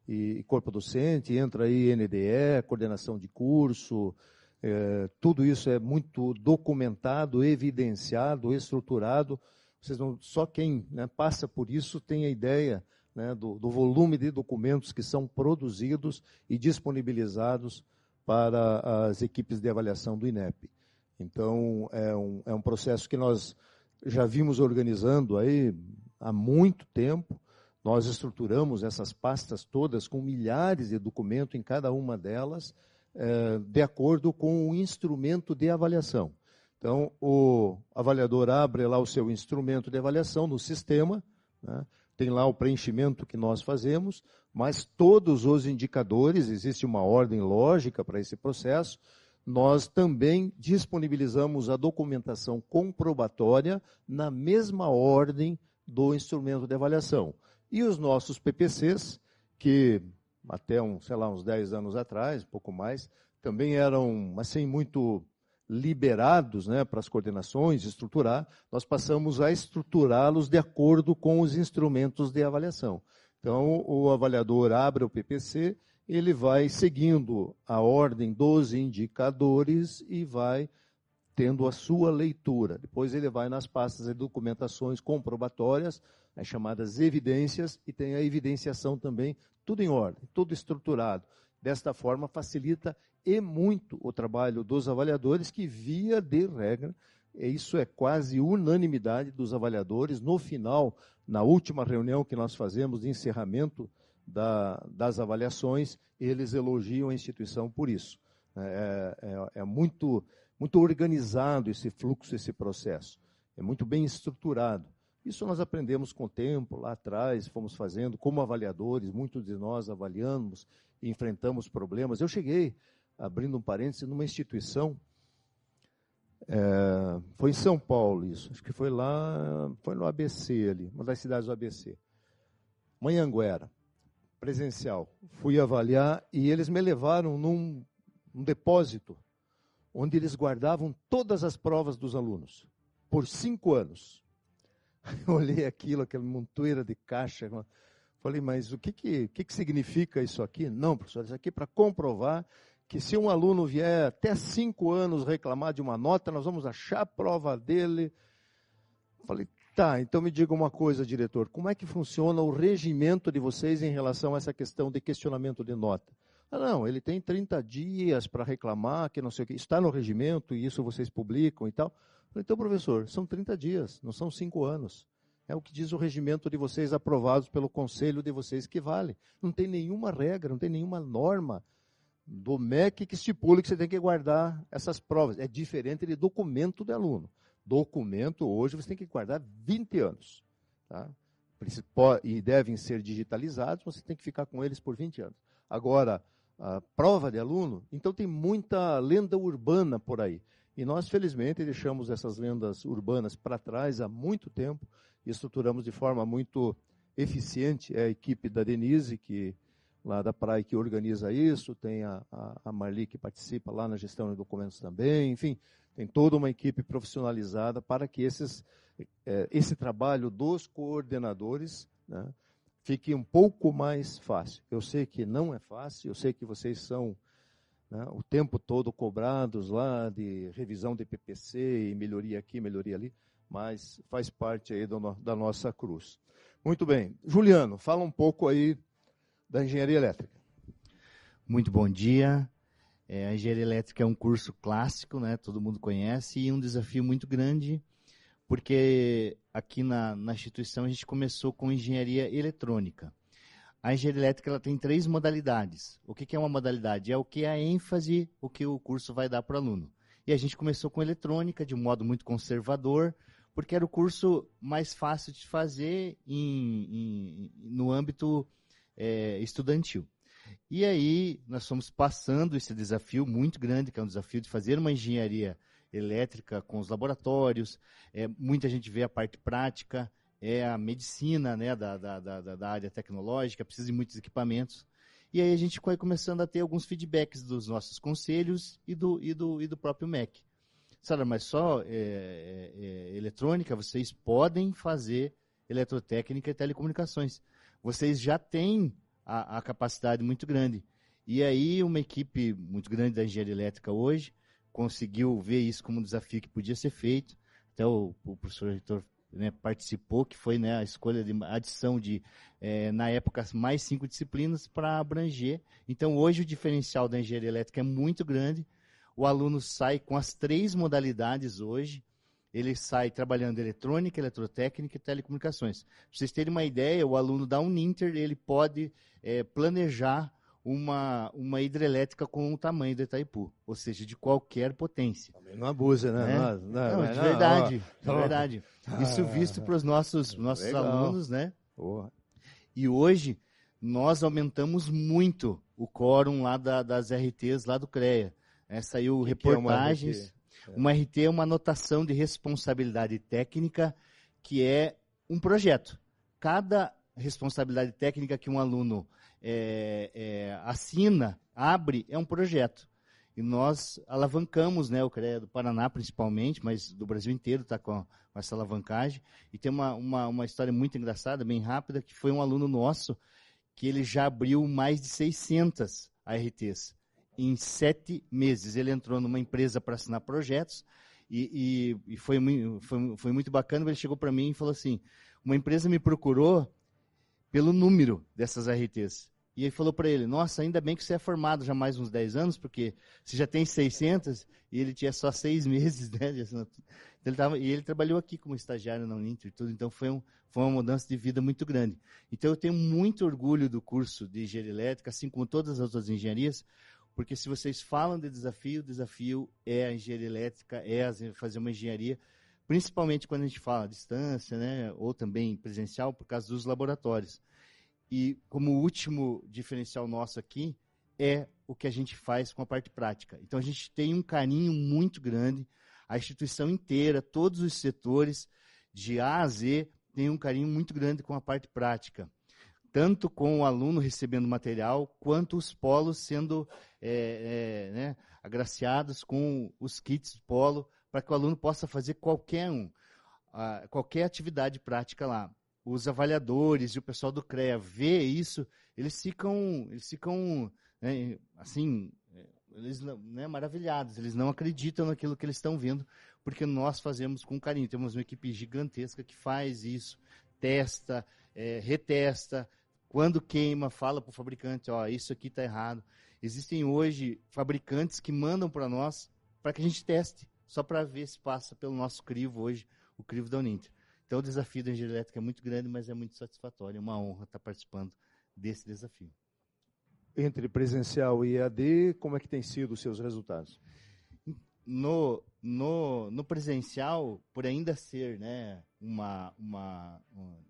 E corpo docente, entra aí NDE, coordenação de curso, é, tudo isso é muito documentado, evidenciado, estruturado. Vocês não, só quem né, passa por isso tem a ideia né, do, do, volume de documentos que são produzidos e disponibilizados para as equipes de avaliação do INEP. Então, é um, é um processo que nós já vimos organizando aí há muito tempo. Nós estruturamos essas pastas todas com milhares de documentos em cada uma delas, é, de acordo com o instrumento de avaliação. Então, o avaliador abre lá o seu instrumento de avaliação no sistema, né? tem lá o preenchimento que nós fazemos, mas todos os indicadores, existe uma ordem lógica para esse processo, nós também disponibilizamos a documentação comprobatória na mesma ordem do instrumento de avaliação. E os nossos PPCs, que até um, sei lá, uns 10 anos atrás, um pouco mais, também eram assim muito liberados né, para as coordenações, estruturar, nós passamos a estruturá-los de acordo com os instrumentos de avaliação. Então, o avaliador abre o PPC, ele vai seguindo a ordem dos indicadores e vai tendo a sua leitura. Depois ele vai nas pastas de documentações comprobatórias, as chamadas evidências, e tem a evidenciação também, tudo em ordem, tudo estruturado. Desta forma, facilita e muito o trabalho dos avaliadores, que, via de regra, isso é quase unanimidade dos avaliadores. No final, na última reunião que nós fazemos de encerramento da, das avaliações, eles elogiam a instituição por isso. É, é, é muito muito organizado esse fluxo, esse processo. É muito bem estruturado. Isso nós aprendemos com o tempo, lá atrás, fomos fazendo como avaliadores, muitos de nós avaliamos e enfrentamos problemas. Eu cheguei, abrindo um parêntese, numa instituição, é, foi em São Paulo isso, acho que foi lá, foi no ABC ali, uma das cidades do ABC. Manhanguera, presencial. Fui avaliar e eles me levaram num, num depósito onde eles guardavam todas as provas dos alunos, por cinco anos. Eu olhei aquilo, aquela montoeira de caixa, falei, mas o que, que, que, que significa isso aqui? Não, professor, isso aqui é para comprovar que se um aluno vier até cinco anos reclamar de uma nota, nós vamos achar a prova dele. Falei, tá, então me diga uma coisa, diretor, como é que funciona o regimento de vocês em relação a essa questão de questionamento de nota? Ah, não, ele tem 30 dias para reclamar, que não sei o que. Está no regimento e isso vocês publicam e tal. Então, professor, são 30 dias, não são 5 anos. É o que diz o regimento de vocês aprovados pelo conselho de vocês que vale. Não tem nenhuma regra, não tem nenhuma norma do MEC que estipule que você tem que guardar essas provas. É diferente de documento de aluno. Documento, hoje, você tem que guardar 20 anos. Tá? E devem ser digitalizados, você tem que ficar com eles por 20 anos. Agora, a prova de aluno, então tem muita lenda urbana por aí. E nós, felizmente, deixamos essas lendas urbanas para trás há muito tempo e estruturamos de forma muito eficiente é a equipe da Denise, que lá da praia que organiza isso, tem a, a, Marli que participa lá na gestão de documentos também, enfim, tem toda uma equipe profissionalizada para que esses, é, esse trabalho dos coordenadores né, fique um pouco mais fácil. Eu sei que não é fácil, eu sei que vocês são né, o tempo todo cobrados lá de revisão de PPC e melhoria aqui, melhoria ali, mas faz parte aí do, da nossa cruz. Muito bem. Juliano, fala um pouco aí da engenharia elétrica. Muito bom dia. É, a engenharia elétrica é um curso clássico, né? Todo mundo conhece e um desafio muito grande porque aqui na, na instituição a gente começou com engenharia eletrônica. A engenharia elétrica ela tem três modalidades. O que, que é uma modalidade? É o que é a ênfase, o que o curso vai dar para o aluno. E a gente começou com eletrônica de um modo muito conservador, porque era o curso mais fácil de fazer em, em, no âmbito é, estudantil. E aí nós fomos passando esse desafio muito grande, que é um desafio de fazer uma engenharia elétrica com os laboratórios, é, muita gente vê a parte prática, é a medicina né, da, da, da, da área tecnológica, precisa de muitos equipamentos. E aí a gente foi começando a ter alguns feedbacks dos nossos conselhos e do, e do, e do próprio MEC. Sara, mas só é, é, é, eletrônica, vocês podem fazer eletrotécnica e telecomunicações. Vocês já têm a, a capacidade muito grande. E aí uma equipe muito grande da engenharia elétrica hoje conseguiu ver isso como um desafio que podia ser feito. Até o, o professor reitor né, participou, que foi né, a escolha de adição de, é, na época, mais cinco disciplinas para abranger. Então, hoje o diferencial da engenharia elétrica é muito grande. O aluno sai com as três modalidades hoje. Ele sai trabalhando eletrônica, eletrotécnica e telecomunicações. Para vocês terem uma ideia, o aluno da Uninter ele pode é, planejar uma, uma hidrelétrica com o tamanho do Itaipu, ou seja, de qualquer potência. Não abusa, né? É? Não, não, não, de não, verdade, ó, de verdade. Isso visto para os nossos, nossos Legal. alunos, né? Porra. E hoje nós aumentamos muito o quórum lá da- das RTs lá do CREA. É, saiu Que que é uma reportagens. RT? Uma RT é uma anotação de responsabilidade técnica que é um projeto. Cada responsabilidade técnica que um aluno é, é, assina, abre, é um projeto. E nós alavancamos, né, o CREA do Paraná principalmente, mas do Brasil inteiro está com, com essa alavancagem. E tem uma, uma, uma história muito engraçada, bem rápida, que foi um aluno nosso que ele já abriu mais de 600 ARTs em sete meses. Ele entrou numa empresa para assinar projetos e, e, e foi, foi, foi muito bacana. Ele chegou para mim e falou assim: uma empresa me procurou pelo número dessas ARTs. E ele falou para ele: Nossa, ainda bem que você é formado já mais uns 10 anos, porque você já tem 600 e ele tinha só seis meses né. Então, ele tava, e ele trabalhou aqui como estagiário na Uninter e tudo, então foi, um, foi uma mudança de vida muito grande. Então eu tenho muito orgulho do curso de engenharia elétrica, assim como todas as outras engenharias, porque se vocês falam de desafio, o desafio é a engenharia elétrica, é fazer uma engenharia, principalmente quando a gente fala à distância, né, ou também presencial, por causa dos laboratórios. E como último diferencial nosso aqui é o que a gente faz com a parte prática. Então a gente tem um carinho muito grande, a instituição inteira, todos os setores, de A a Z, tem um carinho muito grande com a parte prática. Tanto com o aluno recebendo material, quanto os polos sendo é, é, né, agraciados com os kits polo, para que o aluno possa fazer qualquer um, qualquer atividade prática lá os avaliadores e o pessoal do CREA vê isso, eles ficam, eles ficam né, assim, eles né, maravilhados, eles não acreditam naquilo que eles estão vendo, porque nós fazemos com carinho. Temos uma equipe gigantesca que faz isso, testa, é, retesta, quando queima, fala para o fabricante, ó, isso aqui está errado. Existem hoje fabricantes que mandam para nós para que a gente teste, só para ver se passa pelo nosso crivo hoje, o crivo da Uninter. Então o desafio da engenharia elétrica é muito grande, mas é muito satisfatório. É uma honra estar participando desse desafio. Entre presencial e EAD, como é que tem sido os seus resultados? No, no, no presencial, por ainda ser né, uma, uma, um,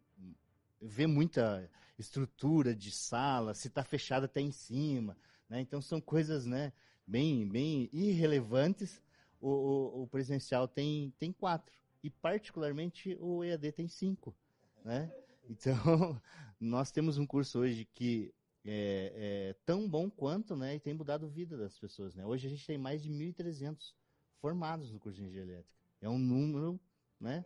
ver muita estrutura de sala, se está fechada até em cima. Né? Então são coisas né, bem, bem irrelevantes. O, o, o presencial tem, tem quatro. E particularmente o EAD tem cinco. Né? Então, nós temos um curso hoje que é, é tão bom quanto, né, e tem mudado a vida das pessoas, né. Hoje a gente tem mais de 1.300 formados no curso de engenharia elétrica. É um número, né,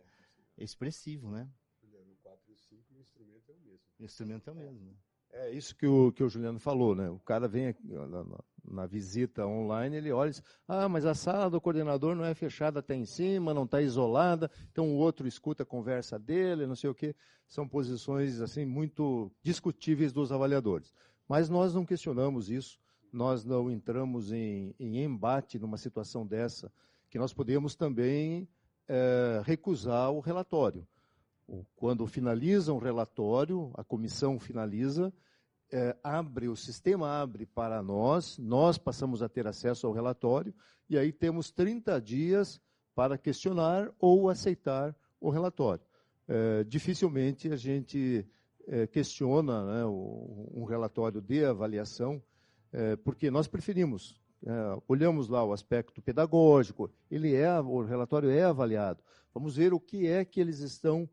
expressivo, né. No 4 e 5 o instrumento é o mesmo. O instrumento é o mesmo. Né? É isso que o, que o Juliano falou, né? O cara vem aqui, na, visita online, ele olha e diz, ah, mas a sala do coordenador não é fechada até em cima, não está isolada, então o outro escuta a conversa dele, não sei o quê. São posições, assim, muito discutíveis dos avaliadores. Mas nós não questionamos isso, nós não entramos em, em embate numa situação dessa, que nós podemos também eh, recusar o relatório. Quando finaliza um relatório, a comissão finaliza, eh, abre, o sistema abre para nós, nós passamos a ter acesso ao relatório, e aí temos 30 dias para questionar ou aceitar o relatório. Eh, dificilmente a gente eh, questiona né, o- um relatório de avaliação, eh, porque nós preferimos, eh, olhamos lá o aspecto pedagógico, ele é, o relatório é avaliado. Vamos ver o que é que eles estão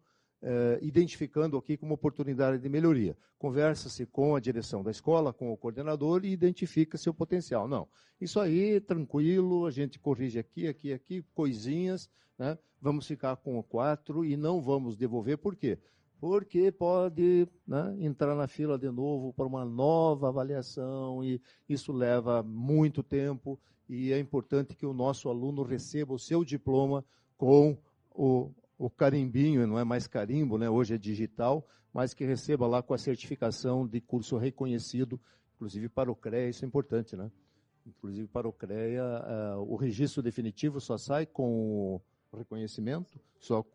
eh, identificando aqui como oportunidade de melhoria. Conversa-se com a direção da escola, com o coordenador e identifica seu potencial. Não, isso aí, tranquilo, a gente corrige aqui, aqui, aqui, coisinhas, né? vamos ficar com o quatro e não vamos devolver, por quê? Porque pode né, entrar na fila de novo para uma nova avaliação e isso leva muito tempo e é importante que o nosso aluno receba o seu diploma com o, o carimbinho, não é mais carimbo, né? hoje é digital, mas que receba lá com a certificação de curso reconhecido, inclusive para o CREA, isso é importante, né? Inclusive para o CREA, ah, o registro definitivo só sai com o reconhecimento, só,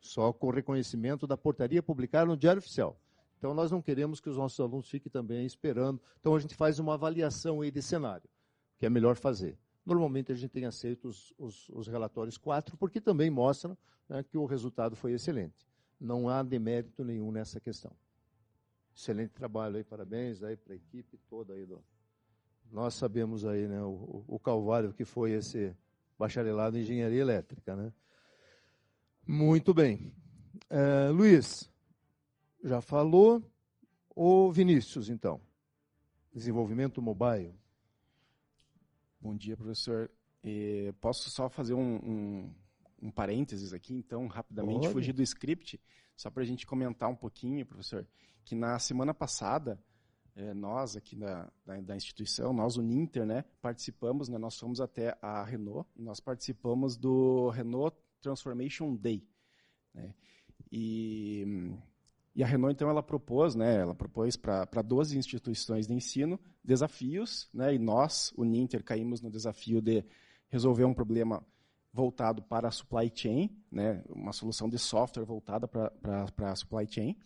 só com o reconhecimento da portaria publicada no Diário Oficial. Então, nós não queremos que os nossos alunos fiquem também esperando. Então, a gente faz uma avaliação aí de cenário, que é melhor fazer. Normalmente, a gente tem aceito os, os, os relatórios quatro, porque também mostram né, que o resultado foi excelente. Não há demérito nenhum nessa questão. Excelente trabalho aí, parabéns aí para a equipe toda aí do. Nós sabemos aí, né, o, o calvário que foi esse bacharelado em engenharia elétrica, né? Muito bem. É, Luiz, já falou. O Vinícius, então. Desenvolvimento mobile. Bom dia, professor. Eh, posso só fazer um, um, um, parênteses aqui, então, rapidamente, Pode. fugir do script, só para a gente comentar um pouquinho, professor, que na semana passada, eh, nós aqui da, da, da, instituição, nós, o Ninter, né, participamos, né, nós fomos até a Renault, e nós participamos do Renault Transformation Day. Né, e e a Renault, então, ela propôs, né, ela propôs para 12 instituições de ensino desafios, né, e nós, o Ninter, caímos no desafio de resolver um problema voltado para a supply chain, né, uma solução de software voltada para a supply chain.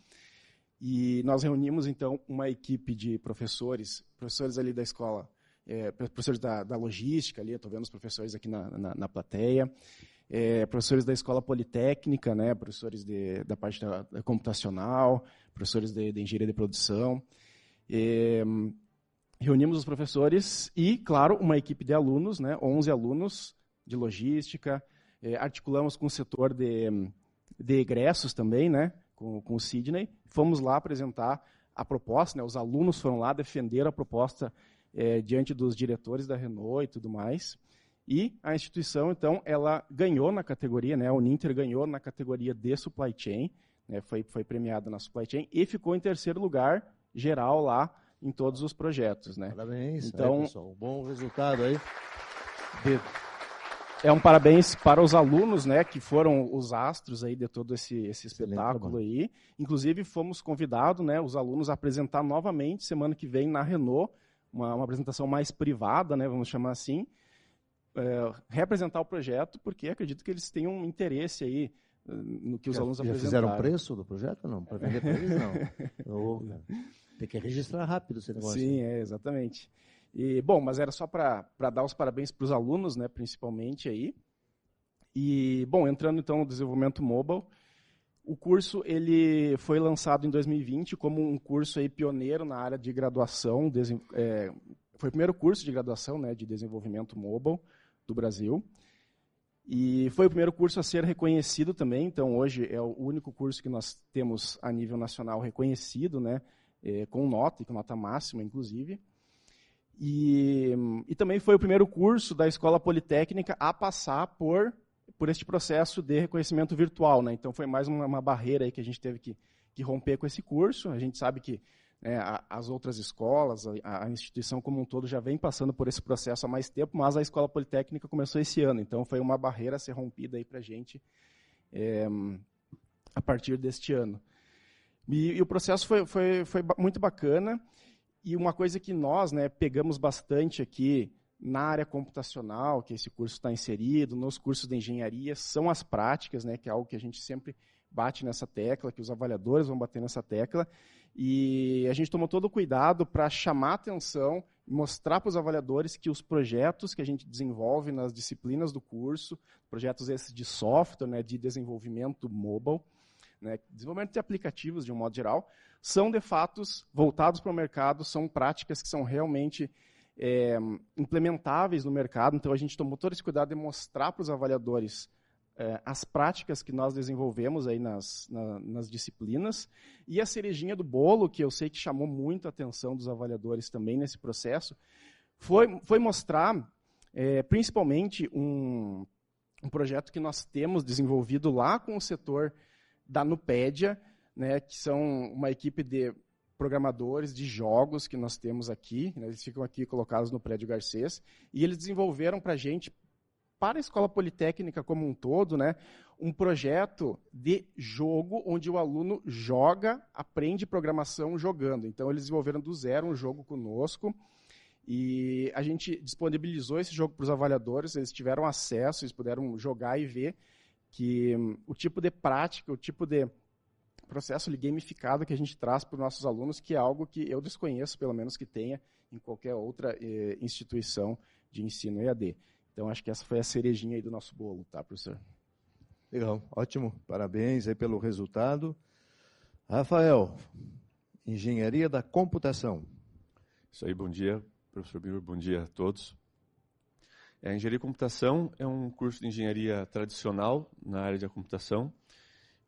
E nós reunimos, então, uma equipe de professores, professores ali da escola, é, professores da, da logística ali, estou vendo os professores aqui na, na, na plateia, é, professores da escola politécnica, né, professores de, da parte da, da computacional, professores de, de, engenharia de produção. É, reunimos os professores e, claro, uma equipe de alunos, né, 11 alunos de logística, é, articulamos com o setor de, de egressos também, né, com, com o Sidney. Fomos lá apresentar a proposta, né, os alunos foram lá defender a proposta é, diante dos diretores da Renault e tudo mais. E a instituição, então, ela ganhou na categoria, né, a Uninter ganhou na categoria de supply chain, né, foi, foi premiada na supply chain e ficou em terceiro lugar geral lá em todos os projetos. Né? Parabéns, então, pessoal. Bom resultado aí. De... É um parabéns para os alunos, né, que foram os astros aí de todo esse, esse espetáculo aí. Inclusive, fomos convidados, né, os alunos a apresentar novamente semana que vem na Renault, uma, uma apresentação mais privada, né, vamos chamar assim, é, representar o projeto, porque acredito que eles tenham um interesse aí no que os já, alunos já apresentaram. fizeram preço do projeto não? Para vender para eles, não. tem que registrar rápido esse negócio. Sim, é, exatamente. E, bom, mas era só para dar os parabéns para os alunos, né, principalmente aí. E, bom, entrando então no desenvolvimento mobile, o curso ele foi lançado em 2020 como um curso aí pioneiro na área de graduação, é, foi o primeiro curso de graduação né, de desenvolvimento mobile do Brasil. E foi o primeiro curso a ser reconhecido também, então hoje é o único curso que nós temos a nível nacional reconhecido, né, é, com nota, e com nota máxima, inclusive. E, e também foi o primeiro curso da Escola Politécnica a passar por, por este processo de reconhecimento virtual. Né? Então foi mais uma, uma barreira aí que a gente teve que, que romper com esse curso. A gente sabe que é, as outras escolas, a, a, instituição como um todo já vem passando por esse processo há mais tempo, mas a Escola Politécnica começou esse ano, então foi uma barreira a ser rompida para a gente é, a partir deste ano. E, e o processo foi, foi, foi, muito bacana, e uma coisa que nós né, pegamos bastante aqui na área computacional, que esse curso está inserido, nos cursos de engenharia, são as práticas, né, que é algo que a gente sempre bate nessa tecla, que os avaliadores vão bater nessa tecla, e a gente tomou todo o cuidado para chamar atenção mostrar para os avaliadores que os projetos que a gente desenvolve nas disciplinas do curso, projetos esses de software, né, de desenvolvimento mobile, né, desenvolvimento de aplicativos de um modo geral, são de fato voltados para o mercado, são práticas que são realmente é, implementáveis no mercado. Então a gente tomou todo esse cuidado de mostrar para os avaliadores é, as práticas que nós desenvolvemos aí nas, na, nas disciplinas e a cerejinha do bolo, que eu sei que chamou muito a atenção dos avaliadores também nesse processo, foi, foi mostrar é, principalmente um, um projeto que nós temos desenvolvido lá com o setor da Nupédia, né, que são uma equipe de programadores de jogos que nós temos aqui, né, eles ficam aqui colocados no prédio Garcês, e eles desenvolveram para a gente para a escola politécnica como um todo, né, um projeto de jogo onde o aluno joga, aprende programação jogando. Então, eles desenvolveram do zero um jogo conosco e a gente disponibilizou esse jogo para os avaliadores, eles tiveram acesso, eles puderam jogar e ver que um, o tipo de prática, o tipo de processo gamificado que a gente traz para os nossos alunos, que é algo que eu desconheço, pelo menos que tenha em qualquer outra eh, instituição de ensino EAD. Então, acho que essa foi a cerejinha aí do nosso bolo, tá, professor? Legal, ótimo. Parabéns aí pelo resultado. Rafael, Engenharia da Computação. Isso aí, bom dia, professor Binur, bom dia a todos. É, a engenharia de computação é um curso de engenharia tradicional na área da computação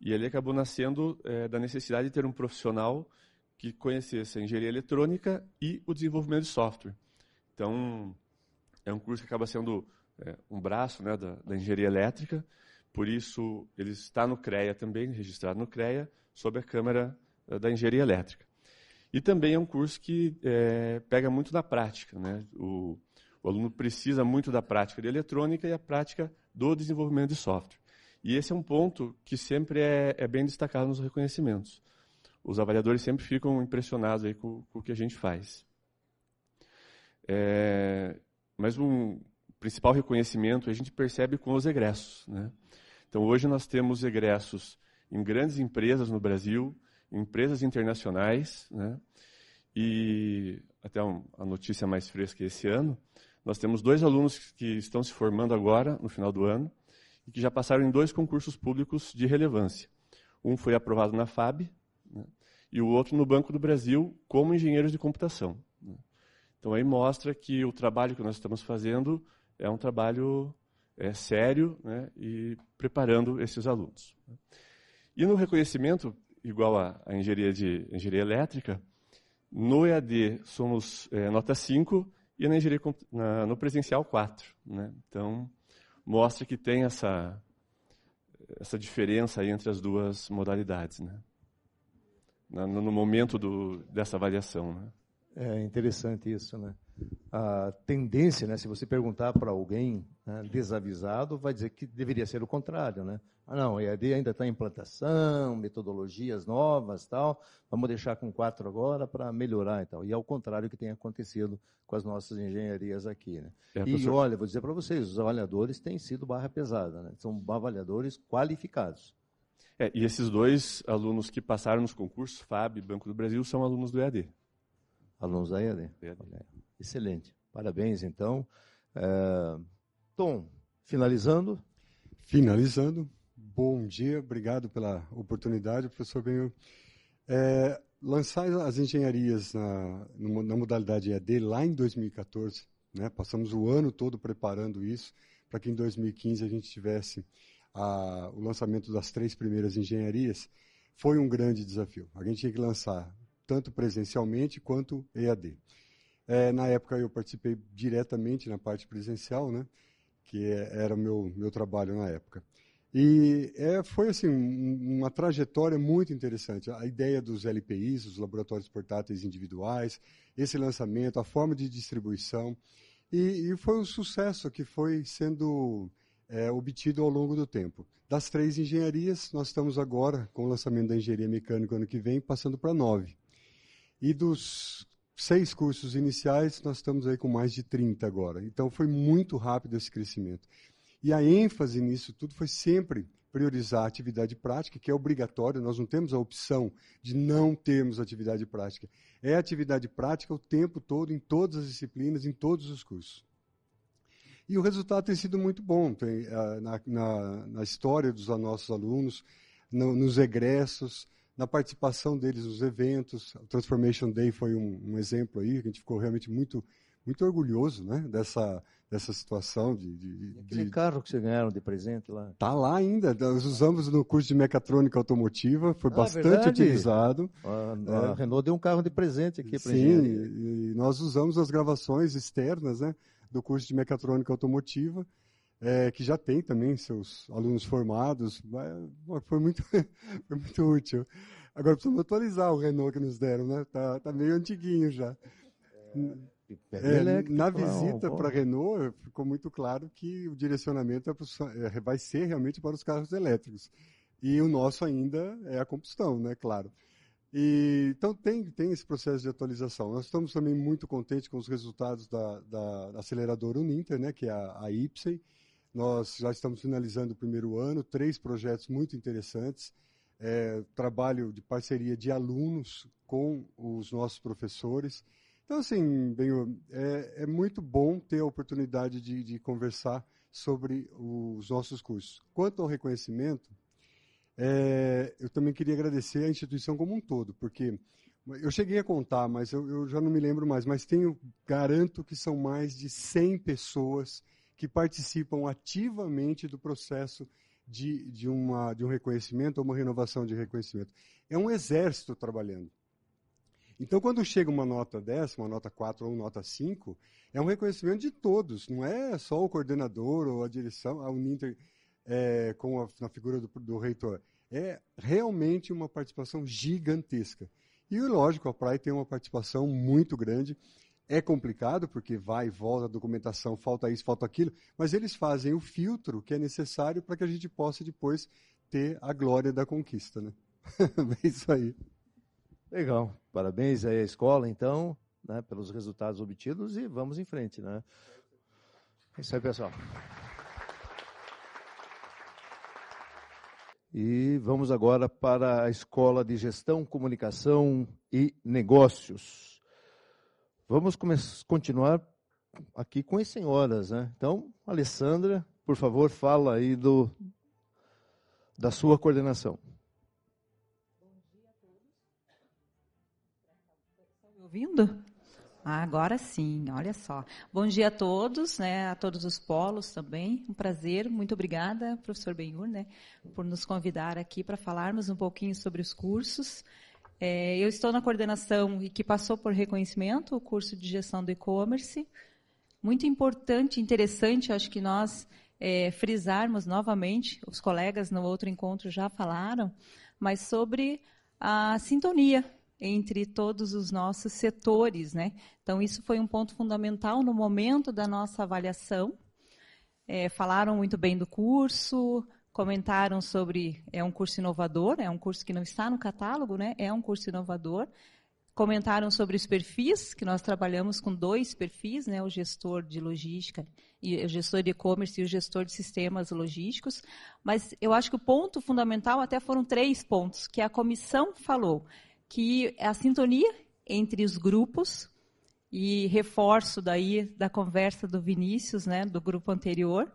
e ele acabou nascendo é, da necessidade de ter um profissional que conhecesse a engenharia eletrônica e o desenvolvimento de software. Então, é um curso que acaba sendo é, um braço né, da, da, engenharia elétrica, por isso ele está no CREA também, registrado no CREA, sob a Câmara é, da Engenharia Elétrica. E também é um curso que é, pega muito na prática. Né? O, o aluno precisa muito da prática de eletrônica e a prática do desenvolvimento de software. E esse é um ponto que sempre é, é bem destacado nos reconhecimentos. Os avaliadores sempre ficam impressionados aí com, com o que a gente faz. É, mas um principal reconhecimento a gente percebe com os egressos. Né? Então, hoje nós temos egressos em grandes empresas no Brasil, empresas internacionais, né? e até um, a notícia mais fresca esse ano, nós temos dois alunos que estão se formando agora, no final do ano, e que já passaram em dois concursos públicos de relevância. Um foi aprovado na FAB né, e o outro no Banco do Brasil como engenheiros de computação. Né. Então aí mostra que o trabalho que nós estamos fazendo é um trabalho é, sério né, e preparando esses alunos. Né. E no reconhecimento, igual à, engenharia, de, engenharia elétrica, no EAD somos é, nota 5 e na engenharia na, no presencial 4. Né? Então, mostra que tem essa, essa diferença entre as duas modalidades, né? no, no momento do, dessa avaliação. Né? É interessante isso, né? A tendência, né, se você perguntar para alguém né, desavisado, vai dizer que deveria ser o contrário, né? Ah, não, a EAD ainda está em implantação, metodologias novas, tal. Vamos deixar com quatro agora para melhorar e tal. E é o contrário que tem acontecido com as nossas engenharias aqui, né? É, e olha, vou dizer para vocês, os avaliadores têm sido barra pesada, né? São avaliadores qualificados. É, e esses dois alunos que passaram nos concursos, FAB e Banco do Brasil, são alunos do EAD. Alunos da EAD. EAD. Excelente. Parabéns, então. É... Tom, finalizando. Finalizando. Bom dia, obrigado pela oportunidade, professor Benhur. É, lançar as engenharias na, na modalidade EAD lá em 2014, né, passamos o ano todo preparando isso, para que em 2015 a gente tivesse a, o lançamento das três primeiras engenharias, foi um grande desafio. A gente tinha que lançar tanto presencialmente quanto EAD. É, na época eu participei diretamente na parte presencial, né, que é, era meu, meu trabalho na época. E é, foi assim um, uma trajetória muito interessante. A ideia dos LPIs, os laboratórios portáteis individuais, esse lançamento, a forma de distribuição. E, e foi um sucesso que foi sendo é, obtido ao longo do tempo. Das três engenharias, nós estamos agora, com o lançamento da engenharia mecânica ano que vem, passando para nove. E dos seis cursos iniciais, nós estamos aí com mais de 30 agora. Então foi muito rápido esse crescimento. E a ênfase nisso tudo foi sempre priorizar a atividade prática, que é obrigatório, nós não temos a opção de não termos atividade prática. É atividade prática o tempo todo, em todas as disciplinas, em todos os cursos. E o resultado tem sido muito bom tem, uh, na, na, na, história dos nossos alunos, no, nos egressos, na participação deles nos eventos. O Transformation Day foi um, um exemplo aí, que a gente ficou realmente muito, muito orgulhoso né, dessa, dessa situação. De, de, Aquele de... carro que vocês ganharam de presente lá? Está lá ainda. Nós usamos no curso de mecatrônica automotiva, foi ah, bastante verdade? utilizado. A, a é. Renault deu um carro de presente aqui para gente. Sim, e nós usamos as gravações externas né, do curso de mecatrônica automotiva é, que já tem também seus alunos formados. Foi muito, foi muito útil. Agora precisamos atualizar o Renault que nos deram, né? Tá, tá meio antiguinho já. É, é, na visita para a Renault, ficou muito claro que o direcionamento é, é vai ser realmente para os carros elétricos. E o nosso ainda é a combustão, né? Claro. E, então tem, tem esse processo de atualização. Nós estamos também muito contentes com os resultados da, da aceleradora Uninter, né, que é a, a IPSEI, nós já estamos finalizando o primeiro ano, três projetos muito interessantes. é, trabalho de parceria de alunos com os nossos professores. Então, assim, bem, é, é muito bom ter a oportunidade de, de, conversar sobre os nossos cursos. Quanto ao reconhecimento, é, eu também queria agradecer a instituição como um todo, porque eu cheguei a contar, mas eu, eu, já não me lembro mais, mas tenho, garanto que são mais de 100 pessoas que participam ativamente do processo de, de, uma, de um reconhecimento ou uma renovação de reconhecimento. É um exército trabalhando. Então, quando chega uma nota dessa, uma nota 4 ou uma nota 5, é um reconhecimento de todos, não é só o coordenador ou a direção, a Uninter é, com a, na figura do, do reitor. É realmente uma participação gigantesca. E, lógico, a Praia tem uma participação muito grande. É complicado, porque vai e volta a documentação, falta isso, falta aquilo, mas eles fazem o filtro que é necessário para que a gente possa depois ter a glória da conquista. Né? é isso aí. Legal. Parabéns aí à escola, então, né, pelos resultados obtidos e vamos em frente. Né? É isso aí, pessoal. E vamos agora para a Escola de Gestão, Comunicação e Negócios. Vamos continuar aqui com as senhoras, né? Então, Alessandra, por favor, fala aí do, da sua coordenação. Estão me ouvindo? Ah, agora sim, olha só. Bom dia a todos, né, a todos os polos também. Um prazer, muito obrigada, professor Benhur, né, por nos convidar aqui para falarmos um pouquinho sobre os cursos. É, eu estou na coordenação e que passou por reconhecimento, o curso de gestão do e-commerce. Muito importante, interessante, acho que nós é, frisarmos novamente, os colegas no outro encontro já falaram, mas sobre a sintonia entre todos os nossos setores, né? Então isso foi um ponto fundamental no momento da nossa avaliação. É, falaram muito bem do curso, comentaram sobre é um curso inovador, é um curso que não está no catálogo, né? É um curso inovador. Comentaram sobre os perfis, que nós trabalhamos com dois perfis, né? O gestor de logística e o gestor de e-commerce e o gestor de sistemas logísticos. Mas eu acho que o ponto fundamental até foram três pontos que a comissão falou que a sintonia entre os grupos e reforço daí da conversa do Vinícius, né, do grupo anterior,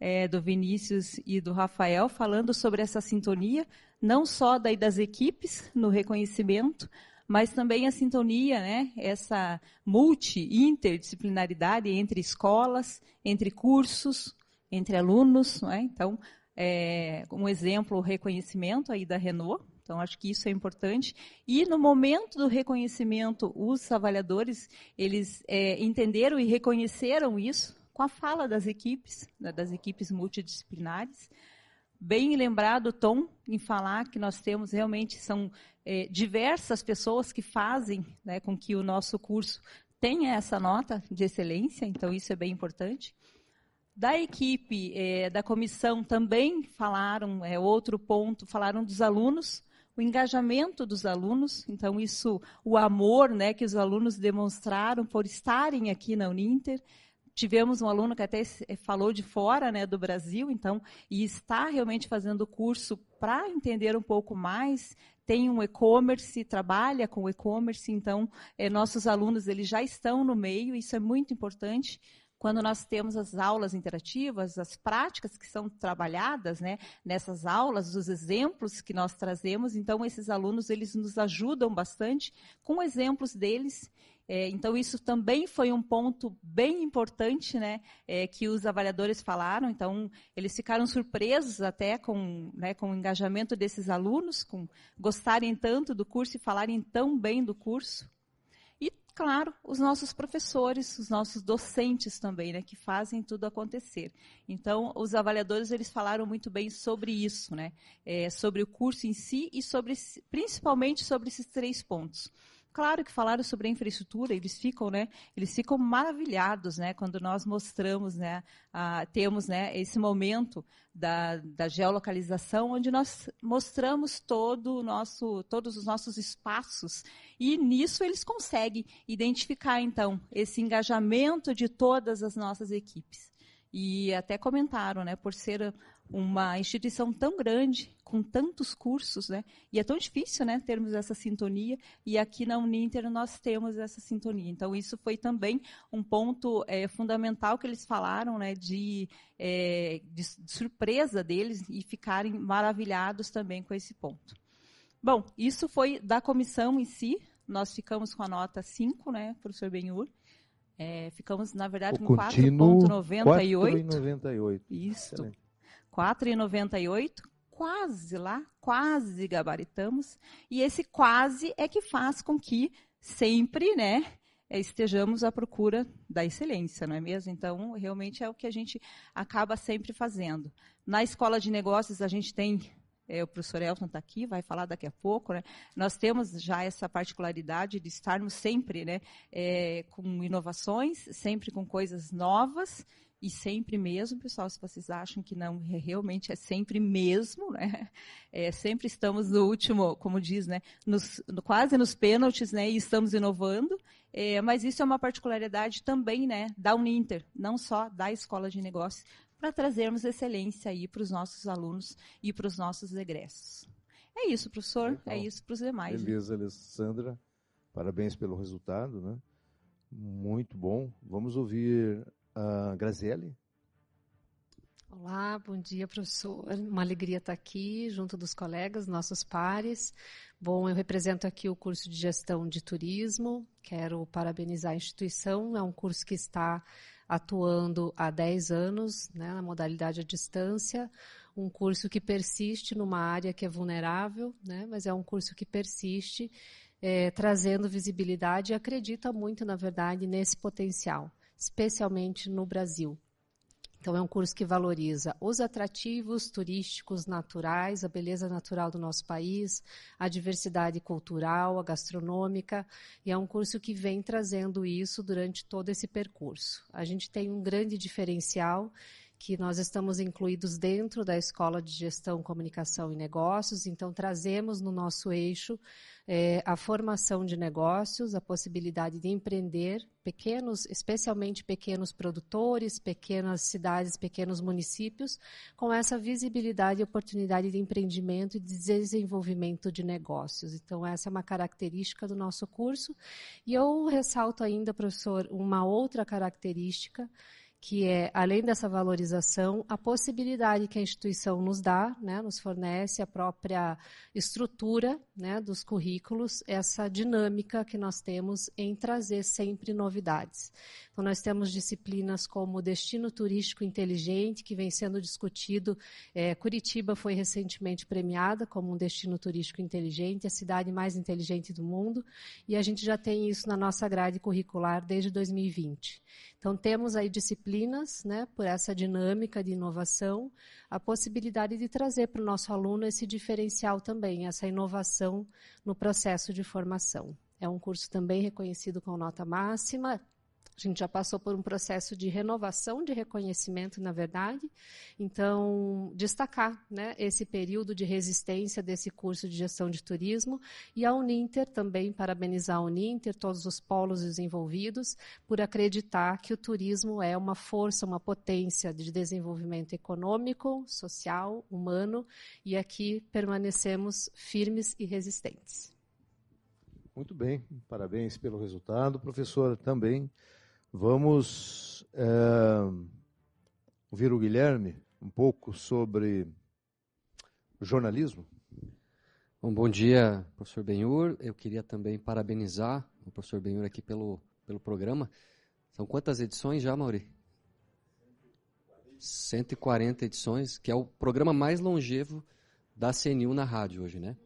é, do Vinícius e do Rafael, falando sobre essa sintonia, não só daí das equipes no reconhecimento, mas também a sintonia, né, essa multi-interdisciplinaridade entre escolas, entre cursos, entre alunos. É? Então, é, um exemplo, o reconhecimento aí da Renault, então, acho que isso é importante. E no momento do reconhecimento, os avaliadores, eles é, entenderam e reconheceram isso com a fala das equipes, né, das equipes multidisciplinares. Bem lembrado, Tom, em falar que nós temos realmente, são é, diversas pessoas que fazem né, com que o nosso curso tenha essa nota de excelência, então isso é bem importante. Da equipe, é, da comissão também falaram, é outro ponto, falaram dos alunos, o engajamento dos alunos, então isso, o amor, né, que os alunos demonstraram por estarem aqui na Uninter. Tivemos um aluno que até falou de fora, né, do Brasil, então, e está realmente fazendo o curso para entender um pouco mais. Tem um e-commerce, trabalha com e-commerce, então, é, nossos alunos eles já estão no meio, isso é muito importante quando nós temos as aulas interativas, as práticas que são trabalhadas né, nessas aulas, os exemplos que nós trazemos, então esses alunos eles nos ajudam bastante com exemplos deles. É, então isso também foi um ponto bem importante, né, é, que os avaliadores falaram. Então eles ficaram surpresos até com, né, com o engajamento desses alunos, com gostarem tanto do curso e falarem tão bem do curso claro, os nossos professores, os nossos docentes também, né, que fazem tudo acontecer. Então, os avaliadores eles falaram muito bem sobre isso, né, é, sobre o curso em si e sobre, principalmente sobre esses três pontos. Claro que falaram sobre a infraestrutura, eles ficam, né, eles ficam maravilhados, né, quando nós mostramos, né, temos, né, esse momento da, da geolocalização, onde nós mostramos todo nosso, todos os nossos espaços e nisso eles conseguem identificar, então, esse engajamento de todas as nossas equipes. E até comentaram, né, por ser uma instituição tão grande, com tantos cursos, né? E é tão difícil, né, termos essa sintonia. E aqui na Uninter nós temos essa sintonia. Então isso foi também um ponto é, fundamental que eles falaram, né, de, é, de surpresa deles e ficarem maravilhados também com esse ponto. Bom, isso foi da comissão em si. Nós ficamos com a nota 5, né, professor Benhur. É, ficamos, na verdade, o com 4,98. 4,98. Isso. Excelente. 4,98, quase lá, quase gabaritamos. E esse quase é que faz com que sempre, né, estejamos à procura da excelência, não é mesmo? Então, realmente é o que a gente acaba sempre fazendo. Na escola de negócios, a gente tem é, o professor Elton está aqui, vai falar daqui a pouco. Né? Nós temos já essa particularidade de estarmos sempre né, é, com inovações, sempre com coisas novas e sempre mesmo, pessoal, se vocês acham que não, é, realmente é sempre mesmo, né? É, sempre estamos no último, como diz, né? Nos, no, quase nos pênaltis, né? E estamos inovando. É, mas isso é uma particularidade também, né? Da Uninter, não só da Escola de Negócios, para trazermos excelência aí para os nossos alunos e para os nossos egressos. É isso, professor. Legal. É isso para os demais. Beleza, né? Alessandra. Parabéns pelo resultado, né? Muito bom. Vamos ouvir Uh, Graziele? Olá, bom dia, professor. Uma alegria estar aqui junto dos colegas, nossos pares. Bom, eu represento aqui o curso de gestão de turismo. Quero parabenizar a instituição. É um curso que está atuando há 10 anos, né, na modalidade à distância. Um curso que persiste numa área que é vulnerável, né, mas é um curso que persiste, é, trazendo visibilidade e acredita muito, na verdade, nesse potencial especialmente no Brasil. Então, é um curso que valoriza os atrativos turísticos naturais, a beleza natural do nosso país, a diversidade cultural, a gastronômica, e é um curso que vem trazendo isso durante todo esse percurso. A gente tem um grande diferencial que nós estamos incluídos dentro da Escola de Gestão, Comunicação e Negócios, então trazemos no nosso eixo é, a formação de negócios, a possibilidade de empreender, pequenos, especialmente pequenos produtores, pequenas cidades, pequenos municípios, com essa visibilidade e oportunidade de empreendimento e de desenvolvimento de negócios. Então, essa é uma característica do nosso curso. E eu ressalto ainda, professor, uma outra característica que é, além dessa valorização, a possibilidade que a instituição nos dá, né, nos fornece a própria estrutura né, dos currículos, essa dinâmica que nós temos em trazer sempre novidades. Então, nós temos disciplinas como destino turístico inteligente, que vem sendo discutido. É, Curitiba foi recentemente premiada como um destino turístico inteligente, a cidade mais inteligente do mundo, e a gente já tem isso na nossa grade curricular desde 2020. Então, temos aí disciplinas, né, por essa dinâmica de inovação, a possibilidade de trazer para o nosso aluno esse diferencial também, essa inovação no processo de formação. É um curso também reconhecido com nota máxima, a gente já passou por um processo de renovação de reconhecimento, na verdade. Então, destacar né, esse período de resistência desse curso de gestão de turismo e a Uninter também parabenizar a Uninter, todos os polos desenvolvidos, por acreditar que o turismo é uma força, uma potência de desenvolvimento econômico, social, humano e aqui permanecemos firmes e resistentes. Muito bem, parabéns pelo resultado. Professora, também Vamos é, ouvir o Guilherme um pouco sobre jornalismo. Bom, bom dia, professor Benhur. Eu queria também parabenizar o professor Benhur aqui pelo, pelo programa. São quantas edições já, Mauri? 140 edições, que é o programa mais longevo da CNU na rádio hoje, né?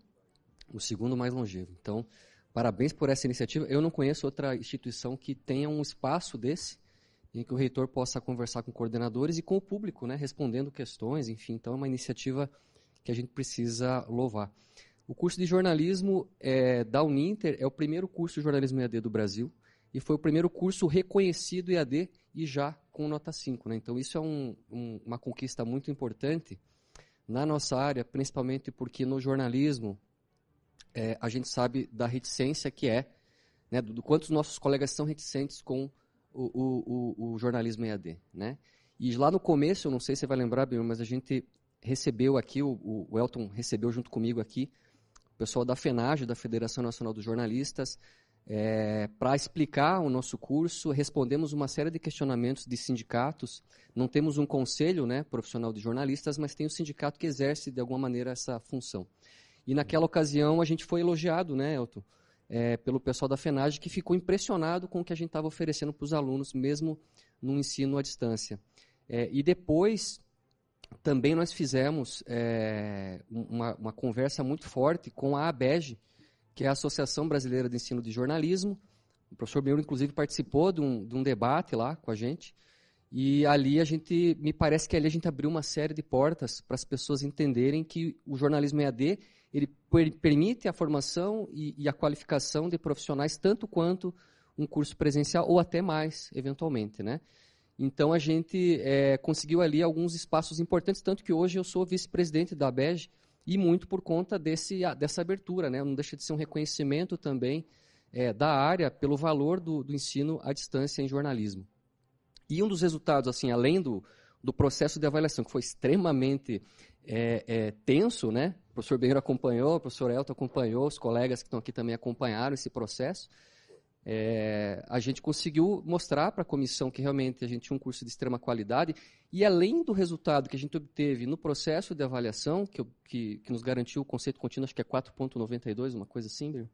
O segundo mais longevo. Então, Parabéns por essa iniciativa. Eu não conheço outra instituição que tenha um espaço desse em que o reitor possa conversar com coordenadores e com o público, né, respondendo questões, enfim. Então, é uma iniciativa que a gente precisa louvar. O curso de jornalismo é, da Uninter é o primeiro curso de jornalismo EAD do Brasil e foi o primeiro curso reconhecido EAD e já com nota 5. Né? Então, isso é um, um, uma conquista muito importante na nossa área, principalmente porque no jornalismo é, a gente sabe da reticência que é, né, do, do quanto os nossos colegas são reticentes com o, o, o, o jornalismo EAD. Né? E lá no começo, eu não sei se você vai lembrar, mas a gente recebeu aqui, o, o Elton recebeu junto comigo aqui, o pessoal da FENAGE, da Federação Nacional dos Jornalistas, é, para explicar o nosso curso, respondemos uma série de questionamentos de sindicatos. Não temos um conselho né, profissional de jornalistas, mas tem o um sindicato que exerce de alguma maneira essa função. E naquela ocasião a gente foi elogiado, né, Elton, é, pelo pessoal da FENAGE, que ficou impressionado com o que a gente estava oferecendo para os alunos, mesmo no ensino à distância. É, e depois, também nós fizemos é, uma, uma, conversa muito forte com a ABEG, que é a Associação Brasileira de Ensino de Jornalismo. O professor Benhur, inclusive, participou de um, de um debate lá com a gente. E ali a gente, me parece que ali a gente abriu uma série de portas para as pessoas entenderem que o jornalismo EAD ele permite a formação e, e, a qualificação de profissionais tanto quanto um curso presencial ou até mais, eventualmente, né? Então a gente é, conseguiu ali alguns espaços importantes, tanto que hoje eu sou vice-presidente da ABEG e muito por conta desse, dessa abertura, né? Não deixa de ser um reconhecimento também é, da área pelo valor do, do ensino à distância em jornalismo. E um dos resultados, assim, além do, do processo de avaliação, que foi extremamente é, é, tenso, né? O professor Benheiro acompanhou, o professor Elton acompanhou, os colegas que estão aqui também acompanharam esse processo. É, a gente conseguiu mostrar para a comissão que realmente a gente tinha um curso de extrema qualidade e além do resultado que a gente obteve no processo de avaliação, que, que, que nos garantiu o conceito contínuo, acho que é 4.92, uma coisa assim, Deixa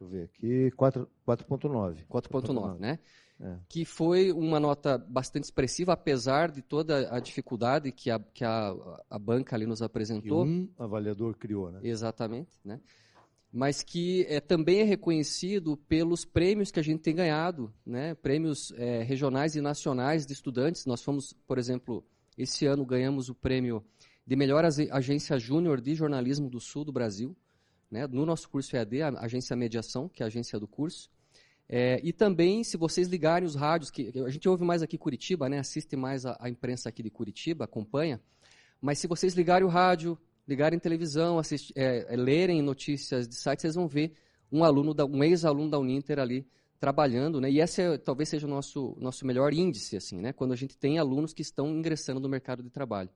eu ver aqui, 4.9. 4.9, né? É. Que foi uma nota bastante expressiva, apesar de toda a dificuldade que a, que a, a banca ali nos apresentou. Que um avaliador criou, né? Exatamente, né? Mas que é, também é reconhecido pelos prêmios que a gente tem ganhado, né? Prêmios é, regionais e nacionais de estudantes. Nós fomos, por exemplo, esse ano ganhamos o prêmio de melhor agência júnior de jornalismo do sul do Brasil, né? No nosso curso EAD, a agência Mediação, que é a agência do curso. É, e também, se vocês ligarem os rádios, que a gente ouve mais aqui Curitiba, né, assiste mais a, a, imprensa aqui de Curitiba, acompanha, mas se vocês ligarem o rádio, ligarem televisão, assist, é, é, lerem notícias de sites, vocês vão ver um aluno, da, um ex-aluno da Uninter ali trabalhando, né, e esse é, talvez seja o nosso, nosso melhor índice, assim, né, quando a gente tem alunos que estão ingressando no mercado de trabalho.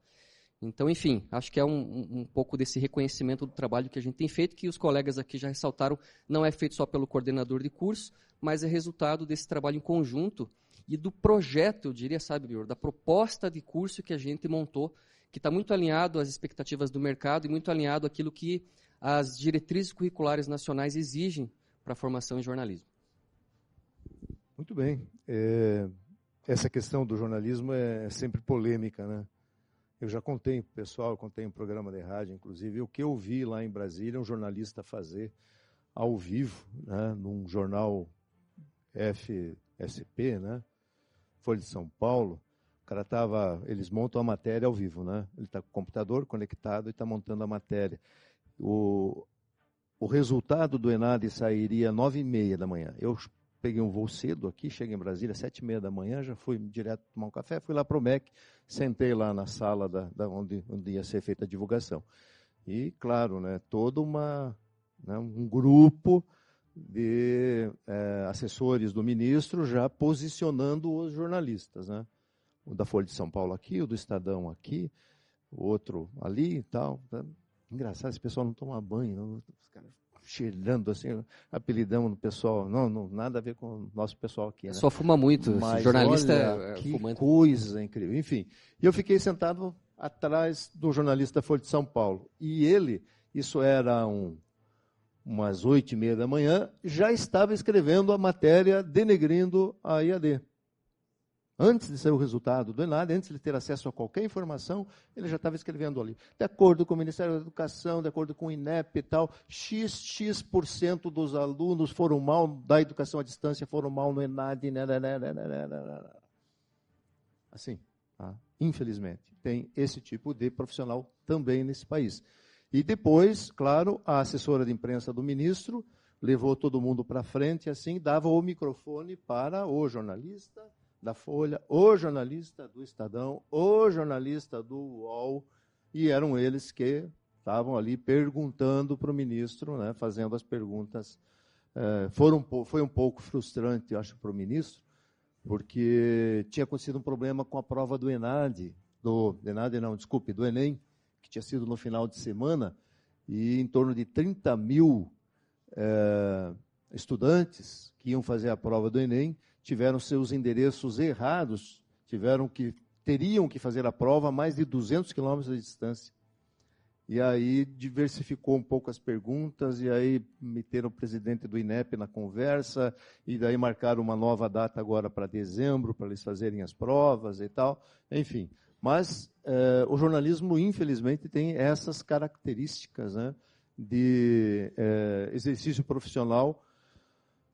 Então, enfim, acho que é um, um, pouco desse reconhecimento do trabalho que a gente tem feito, que os colegas aqui já ressaltaram, não é feito só pelo coordenador de curso, mas é resultado desse trabalho em conjunto e do projeto, eu diria, sabe, Bior, da proposta de curso que a gente montou, que está muito alinhado às expectativas do mercado e muito alinhado àquilo que as diretrizes curriculares nacionais exigem para a formação em jornalismo. Muito bem. É, essa questão do jornalismo é sempre polêmica, né? Eu já contei para o pessoal, contei um programa de rádio, inclusive, o que eu vi lá em Brasília um jornalista fazer ao vivo, né, num jornal FSP, né, Folha de São Paulo. O cara tava, eles montam a matéria ao vivo, né? Ele está com o computador conectado e está montando a matéria. O, o resultado do Enad sairia nove e meia da manhã. Eu peguei um voo cedo aqui, cheguei em Brasília sete e meia da manhã, já fui direto tomar um café, fui lá para o MEC, sentei lá na sala da, da onde, onde ia ser feita a divulgação. E, claro, né, todo uma, né, um grupo de é, assessores do ministro já posicionando os jornalistas. Né? O da Folha de São Paulo aqui, o do Estadão aqui, o outro ali e tal. Né? Engraçado, esse pessoal não toma banho, os caras cheirando assim, apelidamos no pessoal. Não, não, nada a ver com o nosso pessoal aqui. Né? Só fuma muito, Mas jornalista olha, é, que fumante. coisa incrível. Enfim, e eu fiquei sentado atrás do jornalista da Folha de São Paulo. E ele, isso era um, umas oito e meia da manhã, já estava escrevendo a matéria denegrindo a IAD. Antes de sair o resultado do ENAD, antes de ter acesso a qualquer informação, ele já estava escrevendo ali. De acordo com o Ministério da Educação, de acordo com o INEP e tal, XX% dos alunos foram mal da educação à distância, foram mal no ENAD. Né, né, né, assim, tá? infelizmente, tem esse tipo de profissional também nesse país. E depois, claro, a assessora de imprensa do ministro levou todo mundo para frente, assim, dava o microfone para o jornalista da Folha, o jornalista do Estadão, o jornalista do UOL, e eram eles que estavam ali perguntando para o ministro, né, fazendo as perguntas. É, foram, foi um pouco frustrante, acho, para o ministro, porque tinha acontecido um problema com a prova do ENAD, do ENAD não, desculpe, do ENEM, que tinha sido no final de semana, e em torno de 30 mil é, estudantes que iam fazer a prova do Enem tiveram seus endereços errados, tiveram que teriam que fazer a prova a mais de 200 quilômetros de distância. E aí diversificou um pouco as perguntas, e aí meteram o presidente do INEP na conversa, e daí marcaram uma nova data agora para dezembro, para eles fazerem as provas e tal. Enfim, mas eh, o jornalismo, infelizmente, tem essas características né, de eh, exercício profissional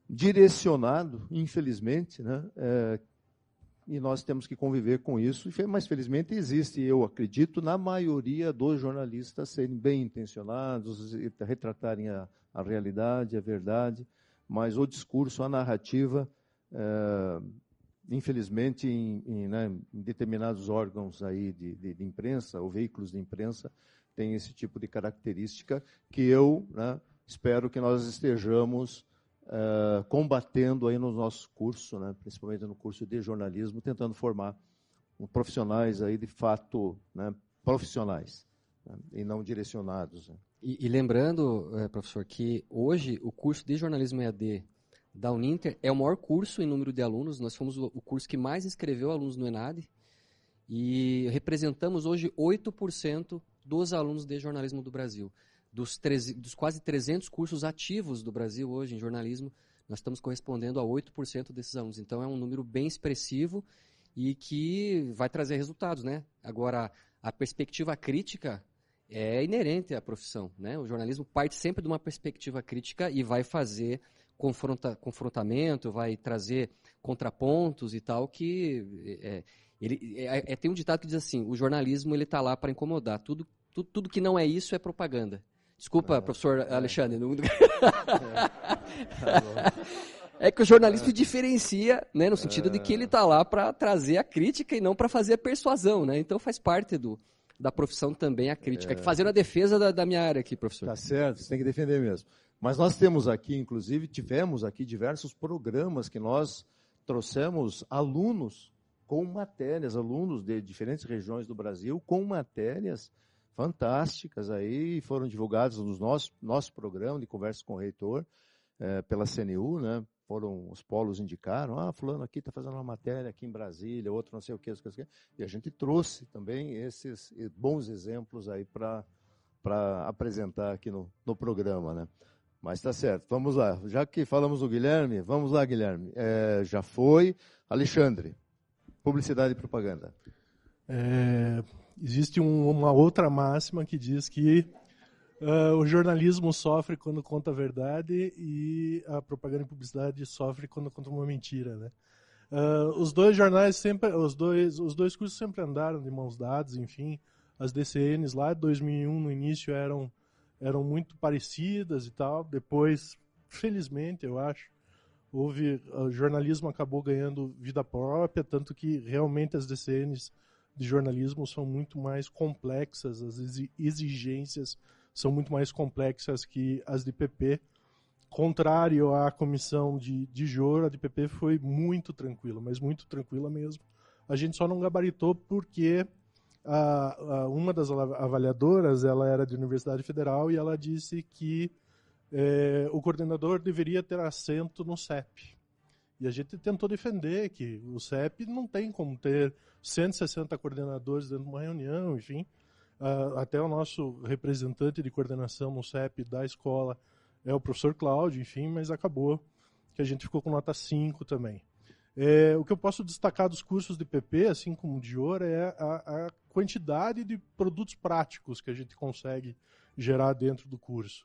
direcionado, infelizmente, né, eh, e nós temos que conviver com isso, mas felizmente existe, eu acredito, na maioria dos jornalistas serem bem intencionados, retratarem a, a realidade, a verdade, mas o discurso, a narrativa, é, infelizmente, em, em, né, em, determinados órgãos aí de, de, de, imprensa, ou veículos de imprensa, tem esse tipo de característica que eu né, espero que nós estejamos uh, combatendo aí no nosso curso, né, principalmente no curso de jornalismo, tentando formar profissionais aí de fato né, profissionais né, e não direcionados. Né. E, e, lembrando, eh, professor, que hoje o curso de jornalismo EAD da Uninter é o maior curso em número de alunos. Nós fomos o curso que mais inscreveu alunos no ENAD e representamos hoje 8% dos alunos de jornalismo do Brasil dos, dos quase 300 cursos ativos do Brasil hoje em jornalismo, nós estamos correspondendo a 8% desses alunos. Então é um número bem expressivo e que vai trazer resultados, né? Agora, a perspectiva crítica é inerente à profissão, né? O jornalismo parte sempre de uma perspectiva crítica e vai fazer confronta, confrontamento, vai trazer contrapontos e tal, que é, ele, é, é, tem um ditado que diz assim, o jornalismo ele está lá para incomodar, tudo, tudo, tudo que não é isso é propaganda. Desculpa, ah, professor é. Alexandre. Não... É. é que o jornalismo é. diferencia, né, no sentido de que ele está lá para trazer a crítica e não para fazer a persuasão, né? Então faz parte do, da profissão também a crítica, é. fazendo a defesa da, da minha área aqui, professor. Tá certo, você tem que defender mesmo. Mas nós temos aqui, inclusive, tivemos aqui diversos programas que nós trouxemos alunos com matérias, alunos de diferentes regiões do Brasil com matérias fantásticas aí, foram divulgadas nos nosso, nosso programa de conversa com o reitor, é, pela CNU, né? Foram, os polos indicaram, ah, fulano aqui está fazendo uma matéria aqui em Brasília, outro não sei o que, e a gente trouxe também esses bons exemplos aí para apresentar aqui no, no programa, né? Mas está certo, vamos lá. Já que falamos do Guilherme, vamos lá, Guilherme. É, já foi. Alexandre, publicidade e propaganda. É, existe um, uma outra máxima que diz que uh, o jornalismo sofre quando conta a verdade e a propaganda e publicidade sofre quando conta uma mentira, né? Uh, os dois jornais sempre, os dois, os dois cursos sempre andaram de mãos dadas, enfim, as DCNs lá de 2001 no início eram eram muito parecidas e tal, depois, felizmente, eu acho, houve o jornalismo acabou ganhando vida própria, tanto que realmente as DCNs de jornalismo são muito mais complexas, as exigências são muito mais complexas que as de PP. Contrário à comissão de, de Jor, a de PP foi muito tranquila, mas muito tranquila mesmo. A gente só não gabaritou porque a, a, uma das avaliadoras ela era de Universidade Federal e ela disse que é, o coordenador deveria ter assento no CEP. E a gente tentou defender que o CEP não tem como ter 160 coordenadores dentro de uma reunião, enfim. Uh, até o nosso representante de coordenação no CEP da escola é o professor Cláudio, enfim, mas acabou que a gente ficou com nota 5 também. É, o que eu posso destacar dos cursos de PP, assim como de ouro, é a, a quantidade de produtos práticos que a gente consegue gerar dentro do curso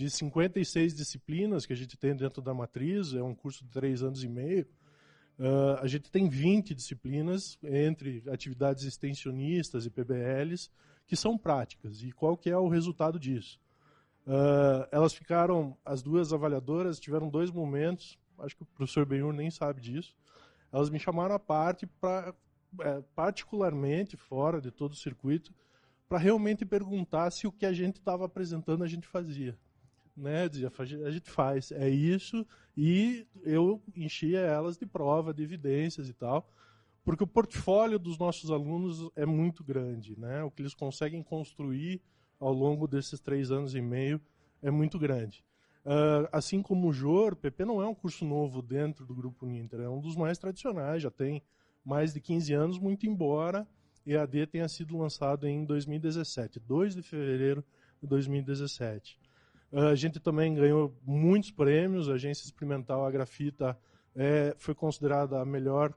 de 56 disciplinas que a gente tem dentro da matriz, é um curso de três anos e meio, uh, a gente tem 20 disciplinas entre atividades extensionistas e PBLs que são práticas. E qual que é o resultado disso? Uh, elas ficaram, as duas avaliadoras tiveram dois momentos, acho que o professor Benhur nem sabe disso, elas me chamaram à parte para, é, particularmente fora de todo o circuito, para realmente perguntar se o que a gente estava apresentando a gente fazia né, a gente faz, é isso, e eu enchia elas de prova, de evidências e tal. porque o portfólio dos nossos alunos é muito grande, né? O que eles conseguem construir ao longo desses três anos e meio é muito grande. Uh, assim como o JOR, PP não é um curso novo dentro do Grupo Ninter, é um dos mais tradicionais, já tem mais de 15 anos, muito embora EAD tenha sido lançado em 2017, 2 de fevereiro de 2017. Ah, a gente também ganhou muitos prêmios, a Agência Experimental A Grafita é, foi considerada a melhor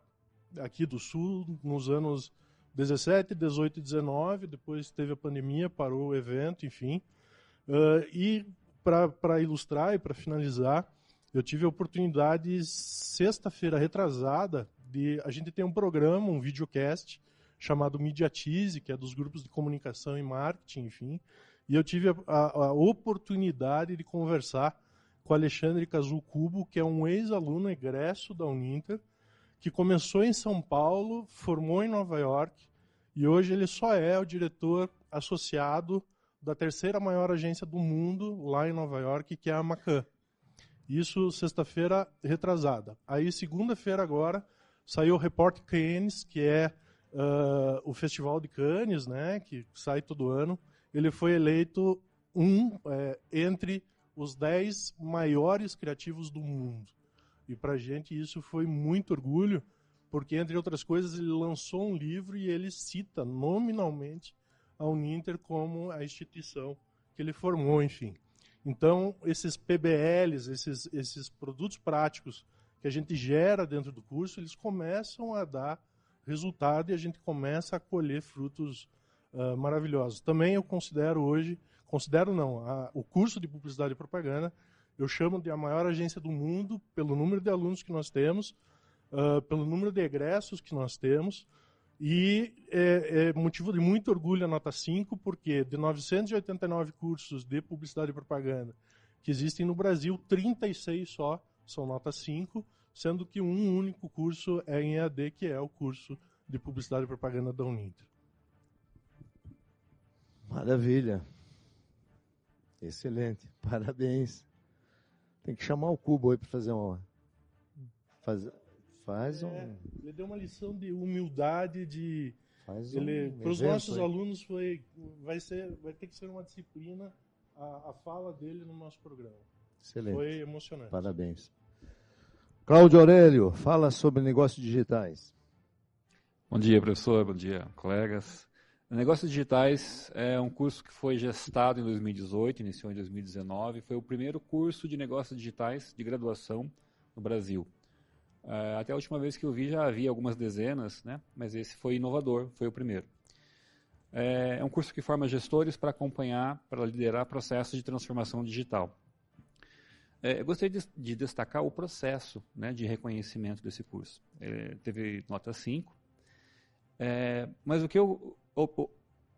aqui do Sul nos anos 17, 18 e 19, depois teve a pandemia, parou o evento, enfim. Uh, e para ilustrar e para finalizar, eu tive a oportunidade, sexta-feira retrasada, de a gente tem um programa, um videocast, chamado Mediatize, que é dos grupos de comunicação e marketing, enfim. E eu tive a, a, a oportunidade de conversar com Alexandre Casul Cubo, que é um ex-aluno egresso da Uninter, que começou em São Paulo, formou em Nova York, e hoje ele só é o diretor associado da terceira maior agência do mundo, lá em Nova York, que é a Macan. Isso sexta-feira retrasada. Aí, segunda-feira agora, saiu o Report Cannes, que é uh, o Festival de Cannes, né, que sai todo ano. Ele foi eleito um é, entre os dez maiores criativos do mundo. E para a gente isso foi muito orgulho, porque, entre outras coisas, ele lançou um livro e ele cita nominalmente a Uninter como a instituição que ele formou, enfim. Então, esses PBLs, esses, esses produtos práticos que a gente gera dentro do curso, eles começam a dar resultado e a gente começa a colher frutos uh, maravilhosos. Também eu considero hoje, considero não, a, o curso de publicidade e propaganda, eu chamo de a maior agência do mundo pelo número de alunos que nós temos, uh, pelo número de egressos que nós temos, e é, é, motivo de muito orgulho a nota 5, porque de 989 cursos de publicidade e propaganda que existem no Brasil, 36 só são nota 5, sendo que um único curso é em EAD, que é o curso de publicidade e propaganda da Uninter. Maravilha. Excelente. Parabéns. Tem que chamar o Cubo aí para fazer uma. Faz, faz um. É, ele deu uma lição de humildade, de. Faz ele, um para os nossos aí. alunos foi, vai ser, vai ter que ser uma disciplina a, a fala dele no nosso programa. Excelente. Foi emocionante. Parabéns. Cláudio Aurélio, fala sobre negócios digitais. Bom dia, professor. Bom dia, colegas. Negócios Digitais é um curso que foi gestado em 2018, iniciou em 2019. Foi o primeiro curso de negócios digitais de graduação no Brasil. É, até a última vez que eu vi já havia algumas dezenas, né? mas esse foi inovador, foi o primeiro. É, é um curso que forma gestores para acompanhar, para liderar processos de transformação digital. É, eu gostaria de, de, destacar o processo né, de reconhecimento desse curso. É, teve nota 5, é, mas o que eu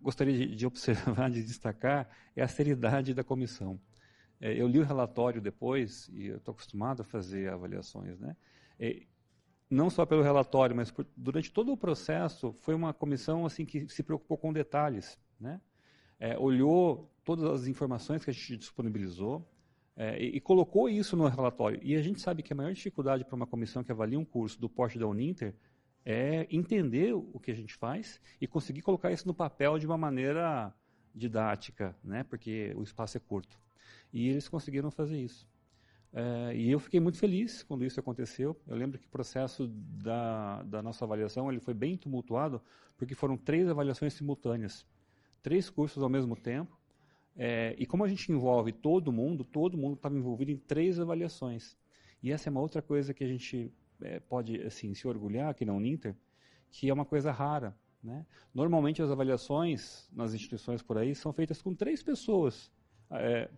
gostaria de, observar, de destacar, é a seriedade da comissão. É, eu li o relatório depois, e eu estou acostumado a fazer avaliações, né? É, não só pelo relatório, mas por, durante todo o processo, foi uma comissão assim que se preocupou com detalhes, né? É, olhou todas as informações que a gente disponibilizou é, e, e, colocou isso no relatório. E a gente sabe que a maior dificuldade para uma comissão que avalia um curso do porte da Uninter é entender o que a gente faz e conseguir colocar isso no papel de uma maneira didática, né? porque o espaço é curto. E eles conseguiram fazer isso. É, e eu fiquei muito feliz quando isso aconteceu. Eu lembro que o processo da, da nossa avaliação ele foi bem tumultuado, porque foram três avaliações simultâneas. Três cursos ao mesmo tempo. É, e como a gente envolve todo mundo, todo mundo estava envolvido em três avaliações. E essa é uma outra coisa que a gente é, pode assim se orgulhar aqui na Uninter, que é uma coisa rara. Né? Normalmente as avaliações nas instituições por aí são feitas com três pessoas. É,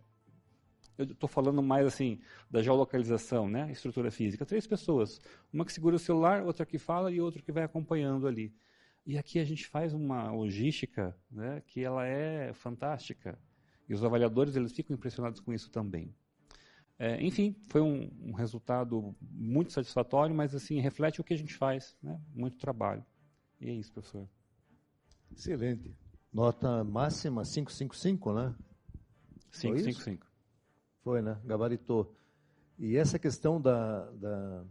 eu estou falando mais assim da geolocalização, né? estrutura física. Três pessoas. Uma que segura o celular, outra que fala e outra que vai acompanhando ali. E aqui a gente faz uma logística né, que ela é fantástica. E os avaliadores eles ficam impressionados com isso também. É, enfim, foi um, um, resultado muito satisfatório, mas assim reflete o que a gente faz, né? Muito trabalho. E é isso, professor. Excelente. Nota máxima 555, né? 555. Foi, né? Gabaritou. E essa questão da, da,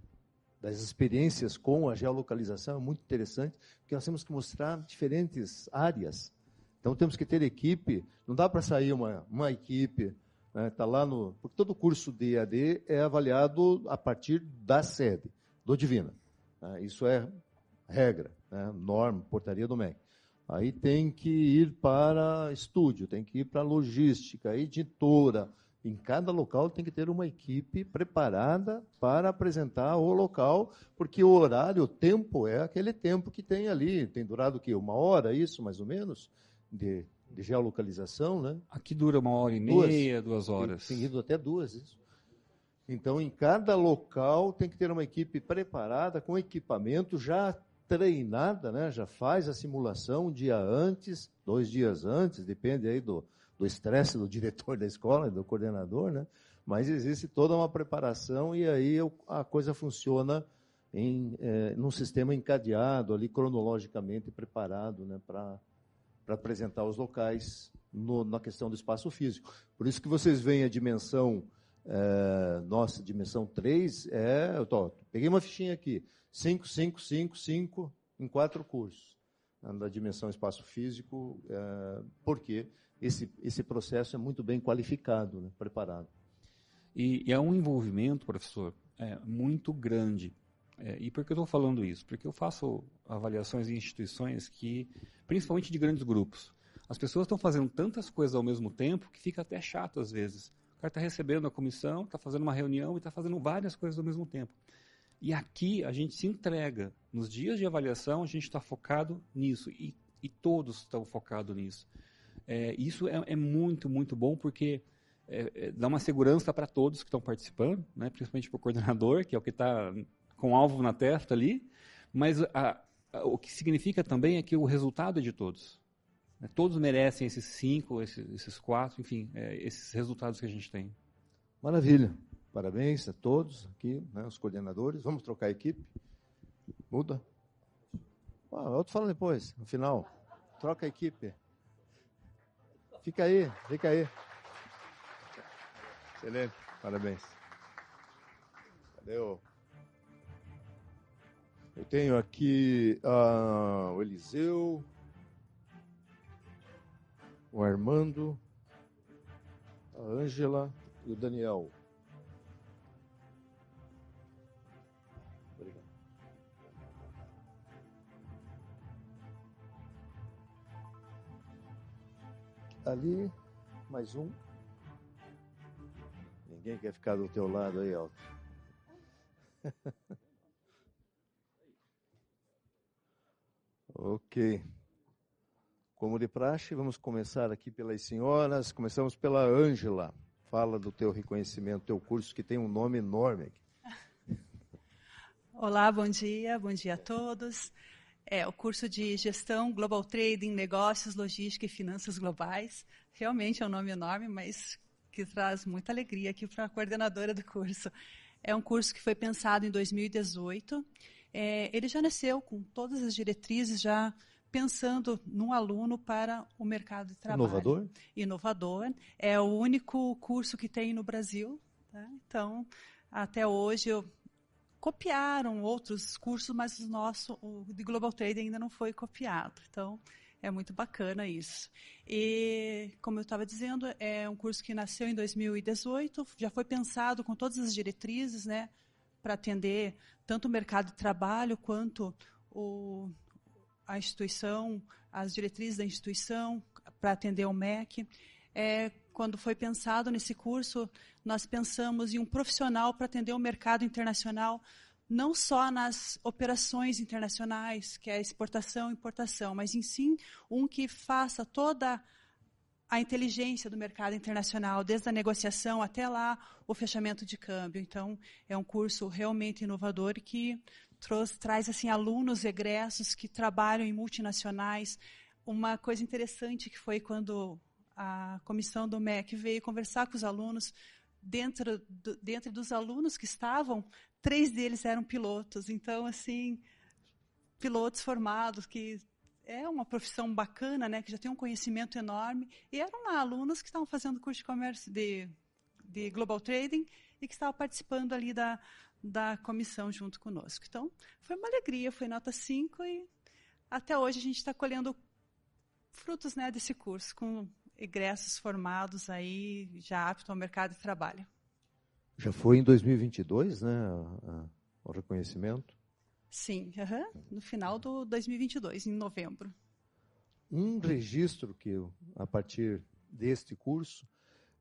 das experiências com a geolocalização é muito interessante, porque nós temos que mostrar diferentes áreas. Então temos que ter equipe, não dá para sair uma, uma equipe, né, tá lá no, porque todo curso de EAD é avaliado a partir da sede, do Divina. Né, isso é regra, né, norma, portaria do MEC. Aí tem que ir para estúdio, tem que ir para logística, editora, em cada local tem que ter uma equipe preparada para apresentar o local, porque o horário, o tempo é aquele tempo que tem ali. Tem durado o quê? Uma hora, isso, mais ou menos, de, de geolocalização, né? Aqui dura uma hora e meia, duas, duas horas. Tem, ido até duas, isso. Então, em cada local tem que ter uma equipe preparada, com equipamento já treinada, né? já faz a simulação um dia antes, dois dias antes, depende aí do, do estresse do diretor da escola, do coordenador, né? Mas existe toda uma preparação e aí a coisa funciona em é, num sistema encadeado ali cronologicamente preparado, né? Para para apresentar os locais no, na questão do espaço físico. Por isso que vocês veem a dimensão é, nossa, dimensão 3, é, eu tô, peguei uma fichinha aqui, 5, 5, 5, 5 em quatro cursos, né, da dimensão espaço físico, é, por quê? esse, esse processo é muito bem qualificado, né, preparado. E, e, é um envolvimento, professor, é, muito grande. É, e por que eu estou falando isso? Porque eu faço avaliações em instituições que, principalmente de grandes grupos, as pessoas estão fazendo tantas coisas ao mesmo tempo que fica até chato às vezes. O cara está recebendo a comissão, está fazendo uma reunião e está fazendo várias coisas ao mesmo tempo. E aqui a gente se entrega. Nos dias de avaliação, a gente está focado nisso. E, e todos estão focados nisso. É, isso é, é, muito, muito bom, porque é, é dá uma segurança para todos que estão participando, né? principalmente para o coordenador, que é o que está com alvo na testa ali, mas a, a, o que significa também é que o resultado é de todos. Né? Todos merecem esses cinco, esses, esses quatro, enfim, é, esses resultados que a gente tem. Maravilha. Parabéns a todos aqui, né, os coordenadores. Vamos trocar a equipe? Muda? Ah, outro fala depois, no final. Troca a equipe. Fica aí, fica aí. Excelente, parabéns. O... Eu tenho aqui uh, o Eliseu, o Armando, a Ângela e o Daniel. ali, mais um. Ninguém quer ficar do teu lado aí, Alto. ok. Como de praxe, vamos começar aqui pelas senhoras. Começamos pela Ângela. Fala do teu reconhecimento, teu curso que tem um nome enorme. Olá, bom dia, bom dia a todos. É, o curso de Gestão, Global Trading, Negócios, Logística e Finanças Globais. Realmente é um nome enorme, mas que traz muita alegria aqui para a coordenadora do curso. É um curso que foi pensado em 2018. É, ele já nasceu com todas as diretrizes, já pensando no aluno para o mercado de trabalho. Inovador? Inovador. É o único curso que tem no Brasil. Tá? Então, até hoje, eu copiaram outros cursos, mas o nosso, o de Global Trade ainda não foi copiado. Então, é muito bacana isso. E, como eu estava dizendo, é um curso que nasceu em 2018, já foi pensado com todas as diretrizes, né, para atender tanto o mercado de trabalho quanto o, a instituição, as diretrizes da instituição, para atender o MEC. É, quando foi pensado nesse curso, nós pensamos em um profissional para atender o mercado internacional, não só nas operações internacionais, que é exportação e importação, mas em sim um que faça toda a inteligência do mercado internacional, desde a negociação até lá o fechamento de câmbio. Então, é um curso realmente inovador que traz, assim alunos egressos que trabalham em multinacionais. Uma coisa interessante que foi quando a comissão do MEC veio conversar com os alunos. Dentro, do, dentro dos alunos que estavam, três deles eram pilotos. Então, assim, pilotos formados, que é uma profissão bacana, né, que já tem um conhecimento enorme. E eram lá alunos que estavam fazendo curso de comércio de, de Global Trading e que estavam participando ali da, da comissão junto conosco. Então, foi uma alegria, foi nota 5 e até hoje a gente está colhendo frutos né, desse curso, com egressos formados aí, já apto ao mercado de trabalho. Já foi em 2022, né, o reconhecimento? Sim, no final do 2022, em novembro. Um registro que, a partir deste curso,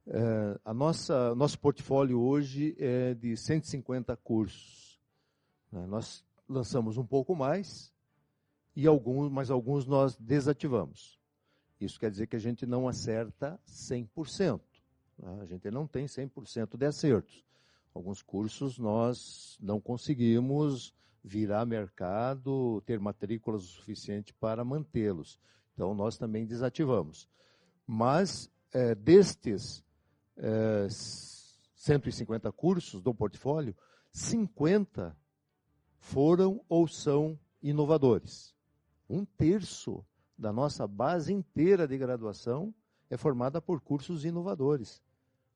é, a nossa nosso portfólio hoje é de 150 cursos. Né? Nós lançamos um pouco mais e alguns, mas alguns nós desativamos. Isso quer dizer que a gente não acerta 100%. Né? A gente não tem 100% de acertos. Alguns cursos nós não conseguimos virar mercado, ter matrículas o suficiente para mantê-los. Então, nós também desativamos. Mas, é, destes é, 150 cursos do portfólio, 50 foram ou são inovadores. Um terço da nossa base inteira de graduação é formada por cursos inovadores.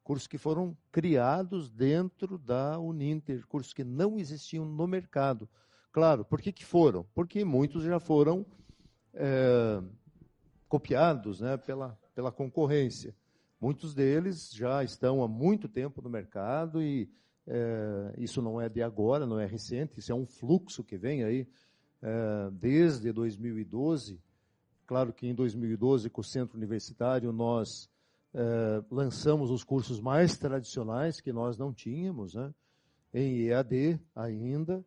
Cursos que foram criados dentro da Uninter, cursos que não existiam no mercado. Claro, por que, que foram? Porque muitos já foram é, copiados né, pela, pela concorrência. Muitos deles já estão há muito tempo no mercado e é, isso não é de agora, não é recente, isso é um fluxo que vem aí é, desde 2012 Claro que em 2012, com o Centro Universitário, nós é, lançamos os cursos mais tradicionais que nós não tínhamos, né? em EAD ainda,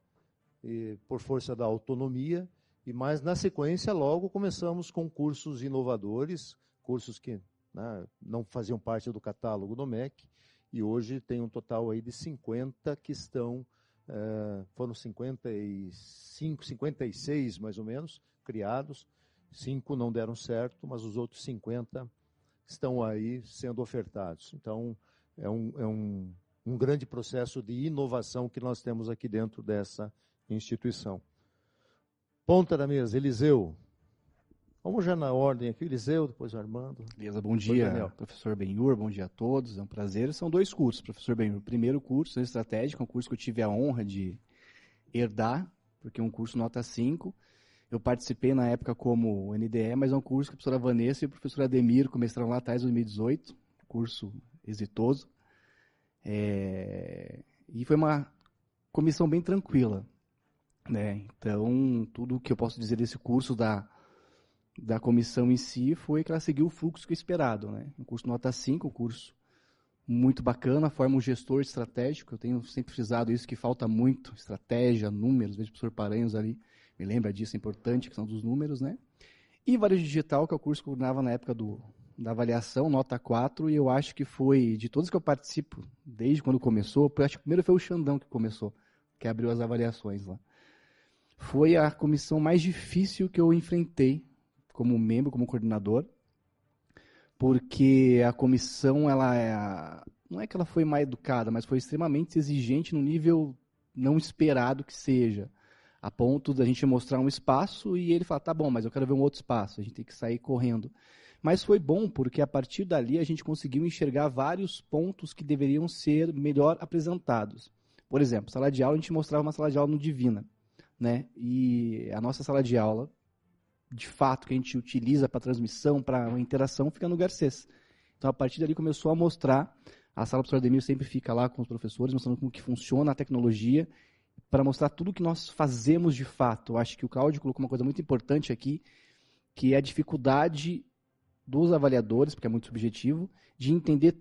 por força da autonomia, e mais na sequência, logo começamos com cursos inovadores, cursos que né, não faziam parte do catálogo do MEC, e hoje tem um total aí de 50 que estão, é, foram 55, 56 mais ou menos, criados, Cinco não deram certo, mas os outros 50 estão aí sendo ofertados. Então, é um, é um, um grande processo de inovação que nós temos aqui dentro dessa instituição. Ponta da mesa, Eliseu. Vamos já na ordem aqui, Eliseu, depois o Armando. Beleza, bom dia, professor Benhur, bom dia a todos, é um prazer. São dois cursos, professor Benhur. Primeiro curso, Estratégica, é um curso que eu tive a honra de herdar, porque é um curso nota 5, eu participei na época como NDE, mas é um curso que a professora Vanessa e o professor Ademir começaram lá atrás, em 2018, curso exitoso. É... E foi uma comissão bem tranquila. Né? Então, tudo que eu posso dizer desse curso da, da comissão em si foi que ela seguiu o fluxo que esperado. Né? Um curso nota 5, um curso muito bacana, forma um gestor estratégico. Eu tenho sempre frisado isso, que falta muito, estratégia, números, vejo o professor Paranhos ali me lembra disso, é importante, que são dos números, né? E Varejo Digital, que é o curso que eu coordenava na época do, da avaliação, nota 4, e eu acho que foi, de todos que eu participo, desde quando começou, acho que primeiro foi o Xandão que começou, que abriu as avaliações lá. Foi a comissão mais difícil que eu enfrentei como membro, como coordenador, porque a comissão, ela é, não é que ela foi mal educada, mas foi extremamente exigente no nível não esperado que seja a ponto da gente mostrar um espaço e ele falar, tá bom, mas eu quero ver um outro espaço, a gente tem que sair correndo. Mas foi bom porque a partir dali a gente conseguiu enxergar vários pontos que deveriam ser melhor apresentados. Por exemplo, sala de aula, a gente mostrava uma sala de aula no Divina, né? E a nossa sala de aula, de fato, que a gente utiliza para transmissão, para interação, fica no Garcês. Então, a partir dali começou a mostrar, a sala do professor Ademir sempre fica lá com os professores, mostrando como que funciona a tecnologia para mostrar tudo que nós fazemos de fato. Acho que o Cláudio colocou uma coisa muito importante aqui, que é a dificuldade dos avaliadores, porque é muito subjetivo, de entender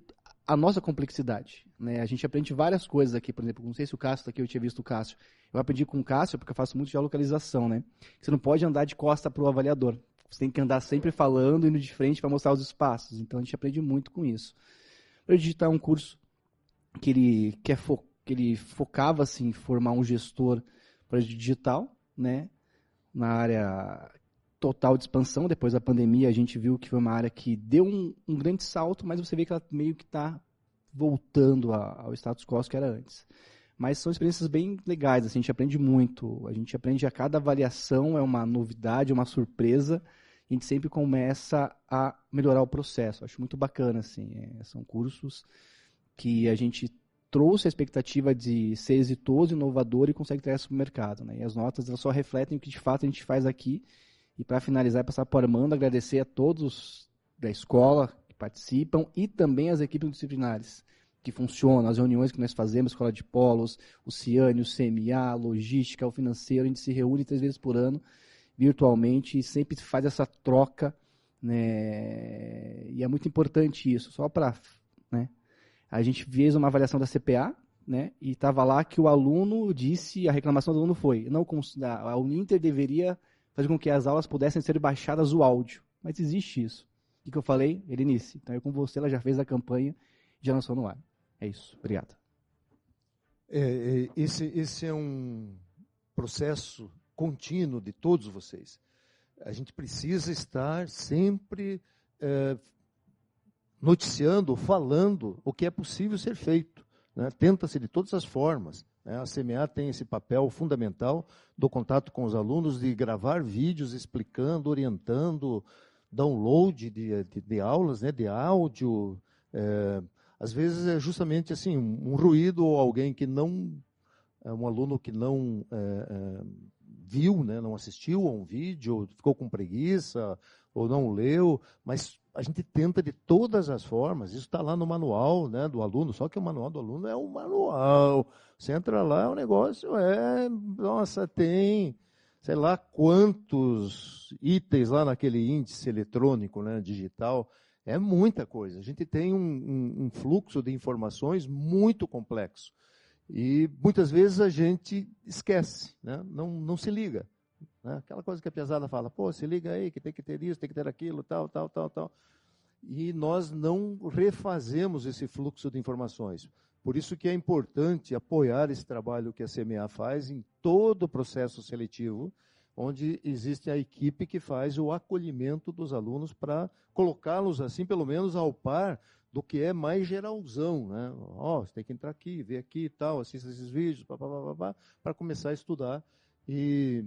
a nossa complexidade. Né? A gente aprende várias coisas aqui, por exemplo, não sei se o Cássio está aqui, eu tinha visto o Cássio. Eu aprendi com o Cássio, porque eu faço muito geolocalização, né? Você não pode andar de costa para o avaliador. Você tem que andar sempre falando, indo de frente para mostrar os espaços. Então a gente aprende muito com isso. Para digitar um curso que ele quer focar que ele focava assim, em formar um gestor para digital, né? na área total de expansão. Depois da pandemia, a gente viu que foi uma área que deu um, um grande salto, mas você vê que ela meio que está voltando a, ao status quo que era antes. Mas são experiências bem legais, assim, a gente aprende muito. A gente aprende a cada avaliação, é uma novidade, é uma surpresa. A gente sempre começa a melhorar o processo. Acho muito bacana, assim. É, são cursos que a gente trouxe a expectativa de ser exitoso, inovador e consegue trazer isso para o mercado. Né? E as notas elas só refletem o que de fato a gente faz aqui. E para finalizar, passar para o Armando, agradecer a todos da escola que participam e também as equipes disciplinares que funcionam, as reuniões que nós fazemos, escola de polos, o Ciane, o CMA, logística, o financeiro, a gente se reúne três vezes por ano virtualmente e sempre faz essa troca, né? E é muito importante isso. Só para? A gente fez uma avaliação da CPA, né? E estava lá que o aluno disse, a reclamação do aluno foi, não a Uninter deveria fazer com que as aulas pudessem ser baixadas o áudio, mas existe isso. O que eu falei? Elenice, então eu com você, ela já fez a campanha, já lançou no ar. É isso. Obrigado. É, é, esse, esse é um processo contínuo de todos vocês. A gente precisa estar sempre é, noticiando, falando o que é possível ser feito. Né? Tenta-se de todas as formas. Né? A CMA tem esse papel fundamental do contato com os alunos, de gravar vídeos explicando, orientando, download de, de, de aulas, né? de áudio. É, às vezes é justamente assim um, ruído ou alguém que não é um aluno que não é, é, viu, né, não assistiu a um vídeo, ficou com preguiça ou não leu, mas a gente tenta de todas as formas. Isso está lá no manual né, do aluno, só que o manual do aluno é um manual. Você entra lá, o negócio é, nossa, tem sei lá quantos itens lá naquele índice eletrônico, né, digital. É muita coisa. A gente tem um, um, um fluxo de informações muito complexo. E muitas vezes a gente esquece, né? não, não se liga. Né? Aquela coisa que a pesada fala, pô, se liga aí, que tem que ter isso, tem que ter aquilo, tal, tal, tal, tal. E nós não refazemos esse fluxo de informações. Por isso que é importante apoiar esse trabalho que a CMA faz em todo o processo seletivo, onde existe a equipe que faz o acolhimento dos alunos para colocá-los assim, pelo menos ao par do que é mais geralzão, né? Ó, oh, você tem que entrar aqui, ver aqui e tal, assista esses vídeos, para começar a estudar e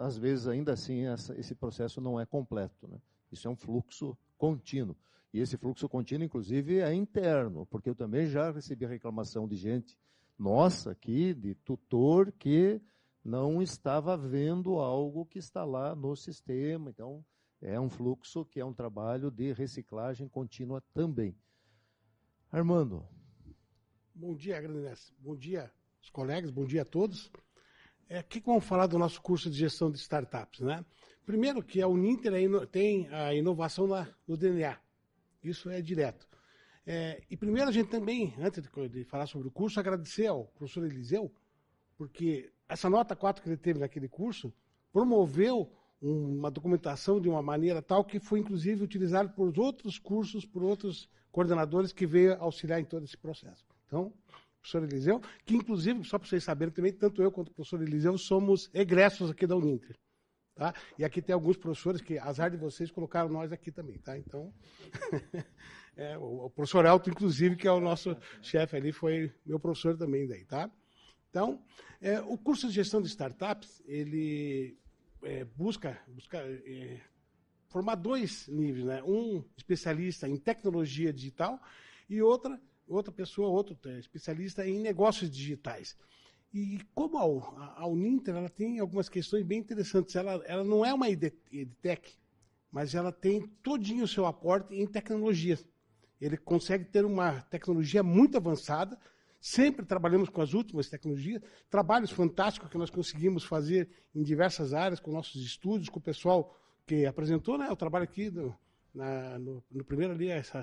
às vezes ainda assim esse processo não é completo, né? Isso é um fluxo contínuo. E esse fluxo contínuo, inclusive, é interno, porque eu também já recebi reclamação de gente nossa aqui, de tutor, que não estava vendo algo que está lá no sistema. Então, é um fluxo que é um trabalho de reciclagem contínua também. Armando. Bom dia, Grandes. Bom dia, os colegas, bom dia a todos. É, que vamos falar do nosso curso de gestão de startups, né? Primeiro que a Uninter tem a inovação no DNA. Isso é direto. É, e primeiro a gente também, antes de, de falar sobre o curso, agradecer ao professor Eliseu, porque essa nota 4 que ele teve naquele curso promoveu uma documentação de uma maneira tal que foi inclusive utilizado por outros cursos, por outros coordenadores que veio auxiliar em todo esse processo. Então, professor Eliseu, que inclusive, só para vocês saberem também, tanto eu quanto o professor Eliseu somos egressos aqui da Uninter. Tá? E aqui tem alguns professores que, azar de vocês, colocaram nós aqui também. Tá? Então, é, o, o, professor Elton, inclusive, que é o nosso chefe ali, foi meu professor também daí. Tá? Então, é, o curso de gestão de startups, ele é, busca, busca é, formar dois níveis, né? Um especialista em tecnologia digital e outra, outra pessoa, outro é, especialista em negócios digitais. E como a, a Uninter, ela tem algumas questões bem interessantes. Ela, ela não é uma edtech, mas ela tem todinho o seu aporte em tecnologia. Ele consegue ter uma tecnologia muito avançada, Sempre trabalhamos com as últimas tecnologias, trabalhos fantásticos que nós conseguimos fazer em diversas áreas, com nossos estudos, com o pessoal que apresentou né, o trabalho aqui do, na, no, no, primeiro ali, essa,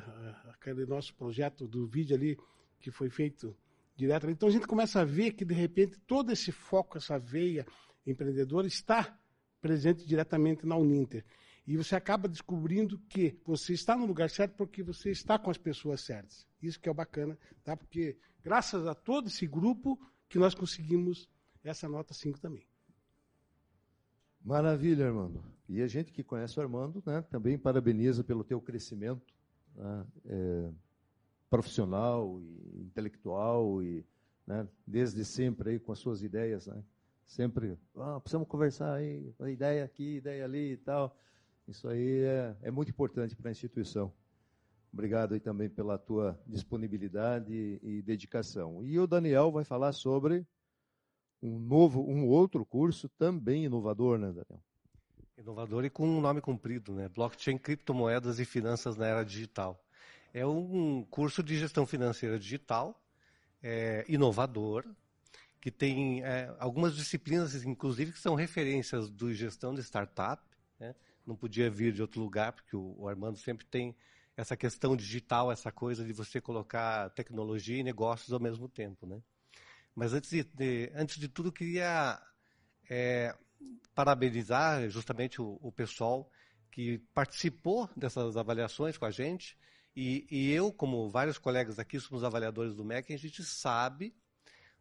aquele nosso projeto do vídeo ali, que foi feito direto. Então a gente começa a ver que, de repente, todo esse foco, essa veia empreendedora está presente diretamente na Uninter. E você acaba descobrindo que você está no lugar certo porque você está com as pessoas certas. Isso que é bacana, tá? Porque graças a todo esse grupo que nós conseguimos essa nota 5 também. Maravilha, Armando. E a gente que conhece o Armando, né, também parabeniza pelo teu crescimento né, é, profissional e intelectual e né, desde sempre aí com as suas ideias, né, sempre, ah, precisamos conversar aí, ideia aqui, ideia ali e tal. Isso aí é, é muito importante para a instituição. Obrigado aí também pela tua disponibilidade e dedicação. E o Daniel vai falar sobre um novo, um outro curso também inovador, né, Daniel? Inovador e com um nome comprido, né? Blockchain, criptomoedas e finanças na era digital. É um curso de gestão financeira digital, é, inovador, que tem é, algumas disciplinas, inclusive, que são referências do gestão de startup. Né? Não podia vir de outro lugar, porque o, o Armando sempre tem essa questão digital, essa coisa de você colocar tecnologia e negócios ao mesmo tempo, né? Mas antes de, de antes de tudo, queria é, parabenizar justamente o, o, pessoal que participou dessas avaliações com a gente. E, e, eu, como vários colegas aqui, somos avaliadores do MEC, a gente sabe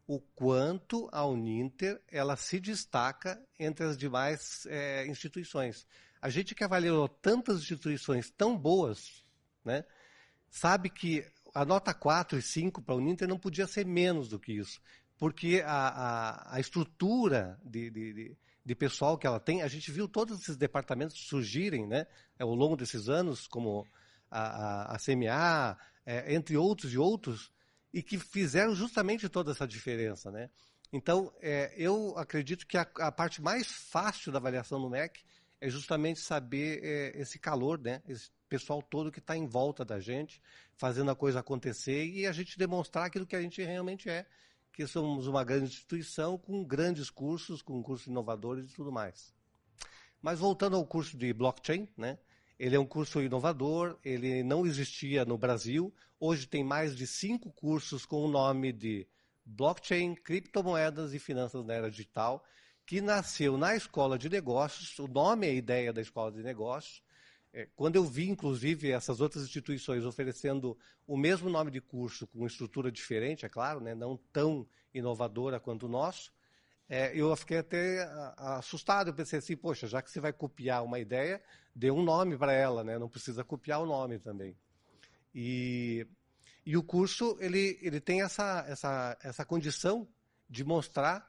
o quanto a Uninter ela se destaca entre as demais é, instituições. A gente que avaliou tantas instituições tão boas, né, sabe que a nota 4 e 5 para a Uninter não podia ser menos do que isso, porque a, a, a estrutura de, de, de, de, pessoal que ela tem, a gente viu todos esses departamentos surgirem né, ao longo desses anos, como a, a, a CMA, é, entre outros e outros, e que fizeram justamente toda essa diferença. Né? Então, é, eu acredito que a, a, parte mais fácil da avaliação no MEC é justamente saber é, esse calor, né? esse pessoal todo que está em volta da gente, fazendo a coisa acontecer e a gente demonstrar aquilo que a gente realmente é, que somos uma grande instituição com grandes cursos, com cursos inovadores e tudo mais. Mas voltando ao curso de blockchain, né? Ele é um curso inovador, ele não existia no Brasil. Hoje tem mais de cinco cursos com o nome de Blockchain, Criptomoedas e Finanças na Era Digital, que nasceu na Escola de Negócios. O nome é a ideia da Escola de Negócios. É, quando eu vi, inclusive, essas outras instituições oferecendo o mesmo nome de curso, com estrutura diferente, é claro, né, não tão inovadora quanto o nosso, é, eu fiquei até assustado. Eu pensei assim, poxa, já que você vai copiar uma ideia, dê um nome para ela, né, não precisa copiar o nome também. E, e o curso ele, ele tem essa, essa, essa condição de mostrar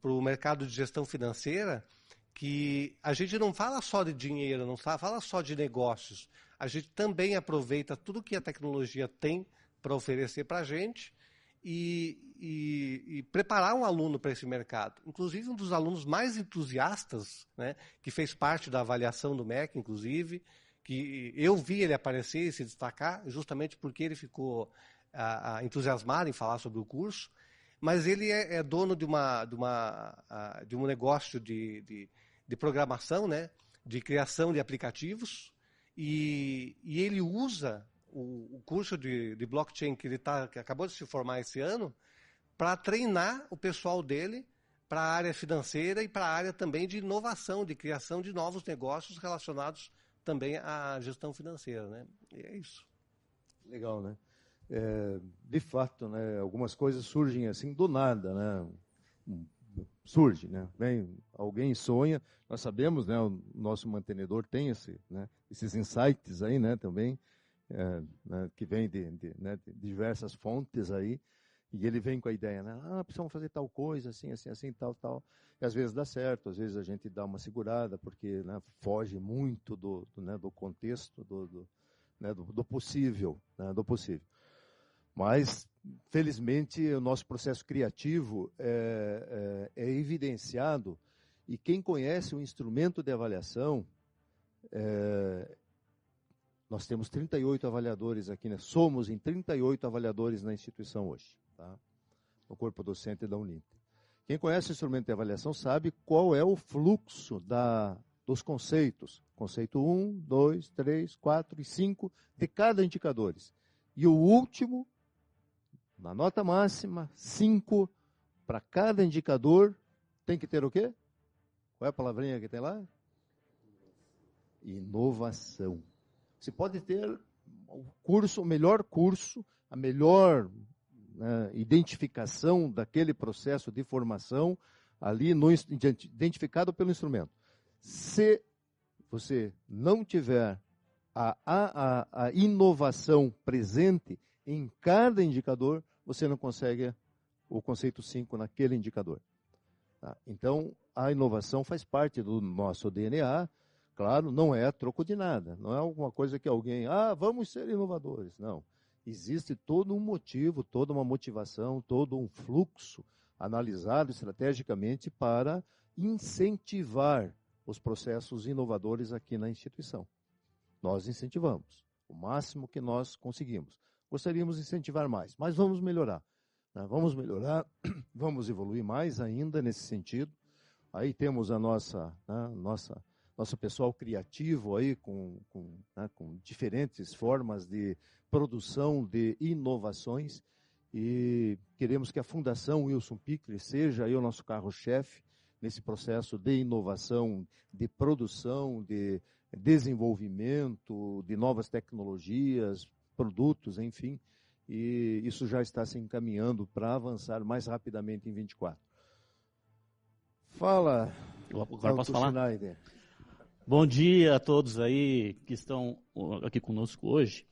para o mercado de gestão financeira que a gente não fala só de dinheiro, não fala só de negócios. A gente também aproveita tudo que a tecnologia tem para oferecer para a gente e, e, e, preparar um aluno para esse mercado. Inclusive, um dos alunos mais entusiastas, né, que fez parte da avaliação do MEC, inclusive, que eu vi ele aparecer e se destacar, justamente porque ele ficou a, a, entusiasmado em falar sobre o curso, mas ele é, é dono de, uma, de, uma, de um negócio de, de de programação, né, de criação de aplicativos, e, e ele usa o, o curso de, de, blockchain que ele tá, que acabou de se formar esse ano para treinar o pessoal dele para a área financeira e para a área também de inovação, de criação de novos negócios relacionados também à gestão financeira, né? E é isso. Legal, né? É, de fato, né? Algumas coisas surgem assim do nada, né? Surge, né? Vem, alguém sonha, nós sabemos, né? O nosso mantenedor tem esse, né? Esses insights aí, né? Também é, né, que vem de, de, né, de, diversas fontes aí e ele vem com a ideia, né? Ah, precisamos fazer tal coisa, assim, assim, assim, tal, tal. E às vezes dá certo, às vezes a gente dá uma segurada porque né, foge muito do, do, né, do contexto, do, do, né, do, do possível, né, do possível. Mas, felizmente, o nosso processo criativo é, é, é evidenciado e quem conhece o instrumento de avaliação, é, nós temos 38 avaliadores aqui, né? somos em 38 avaliadores na instituição hoje, tá? no corpo docente da Uninter. Quem conhece o instrumento de avaliação sabe qual é o fluxo da, dos conceitos. Conceito 1, 2, 3, 4 e 5 de cada indicador. E o último na nota máxima, 5 para cada indicador, tem que ter o quê? Qual é a palavrinha que tem lá? Inovação. Você pode ter o curso, o melhor curso, a melhor né, identificação daquele processo de formação ali no, identificado pelo instrumento. Se você não tiver a, a, a inovação presente em cada indicador, você não consegue o conceito 5 naquele indicador. Tá? Então, a inovação faz parte do nosso DNA, Claro, não é troco de nada, não é alguma coisa que alguém, ah, vamos ser inovadores. Não. Existe todo um motivo, toda uma motivação, todo um fluxo analisado estrategicamente para incentivar os processos inovadores aqui na instituição. Nós incentivamos o máximo que nós conseguimos. Gostaríamos de incentivar mais, mas vamos melhorar. Né? Vamos melhorar, vamos evoluir mais ainda nesse sentido. Aí temos a nossa, né, nossa nosso pessoal criativo aí com, com, né, com diferentes formas de produção de inovações e queremos que a Fundação Wilson Pickler seja aí o nosso carro-chefe nesse processo de inovação, de produção, de desenvolvimento de novas tecnologias, produtos, enfim. E isso já está se encaminhando para avançar mais rapidamente em 24. Fala. Agora posso falar? Schneider. Bom dia a todos aí que estão aqui conosco hoje.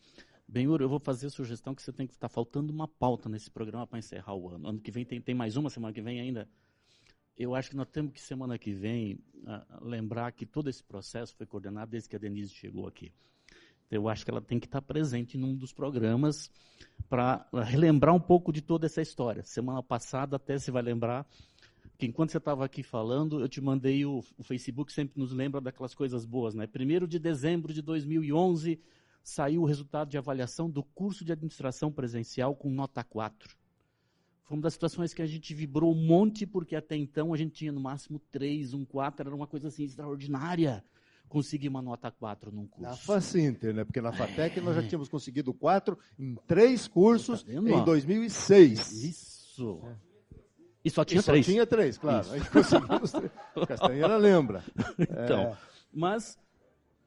Bem, eu vou fazer a sugestão que você tem que estar tá faltando uma pauta nesse programa para encerrar o ano. Ano que vem tem, tem mais uma, semana que vem ainda. Eu acho que nós temos que, semana que vem, uh, lembrar que todo esse processo foi coordenado desde que a Denise chegou aqui. Eu acho que ela tem que estar presente num dos programas para relembrar um pouco de toda essa história. Semana passada, até se vai lembrar, que enquanto você estava aqui falando, eu te mandei o, o, Facebook, sempre nos lembra daquelas coisas boas, né? Primeiro de dezembro de 2011, saiu o resultado de avaliação do curso de administração presencial com nota 4. Foi uma das situações que a gente vibrou um monte, porque até então a gente tinha no máximo 3, um 4, era uma coisa assim extraordinária conseguir uma nota 4 num curso. Na Facinter, né? Porque na FATEC é. nós já tínhamos conseguido 4 em três cursos tá em 2006. Isso. É. E só tinha e três. Só tinha três, claro. Isso. A gente conseguimos três. Castanheira lembra. Então, é. mas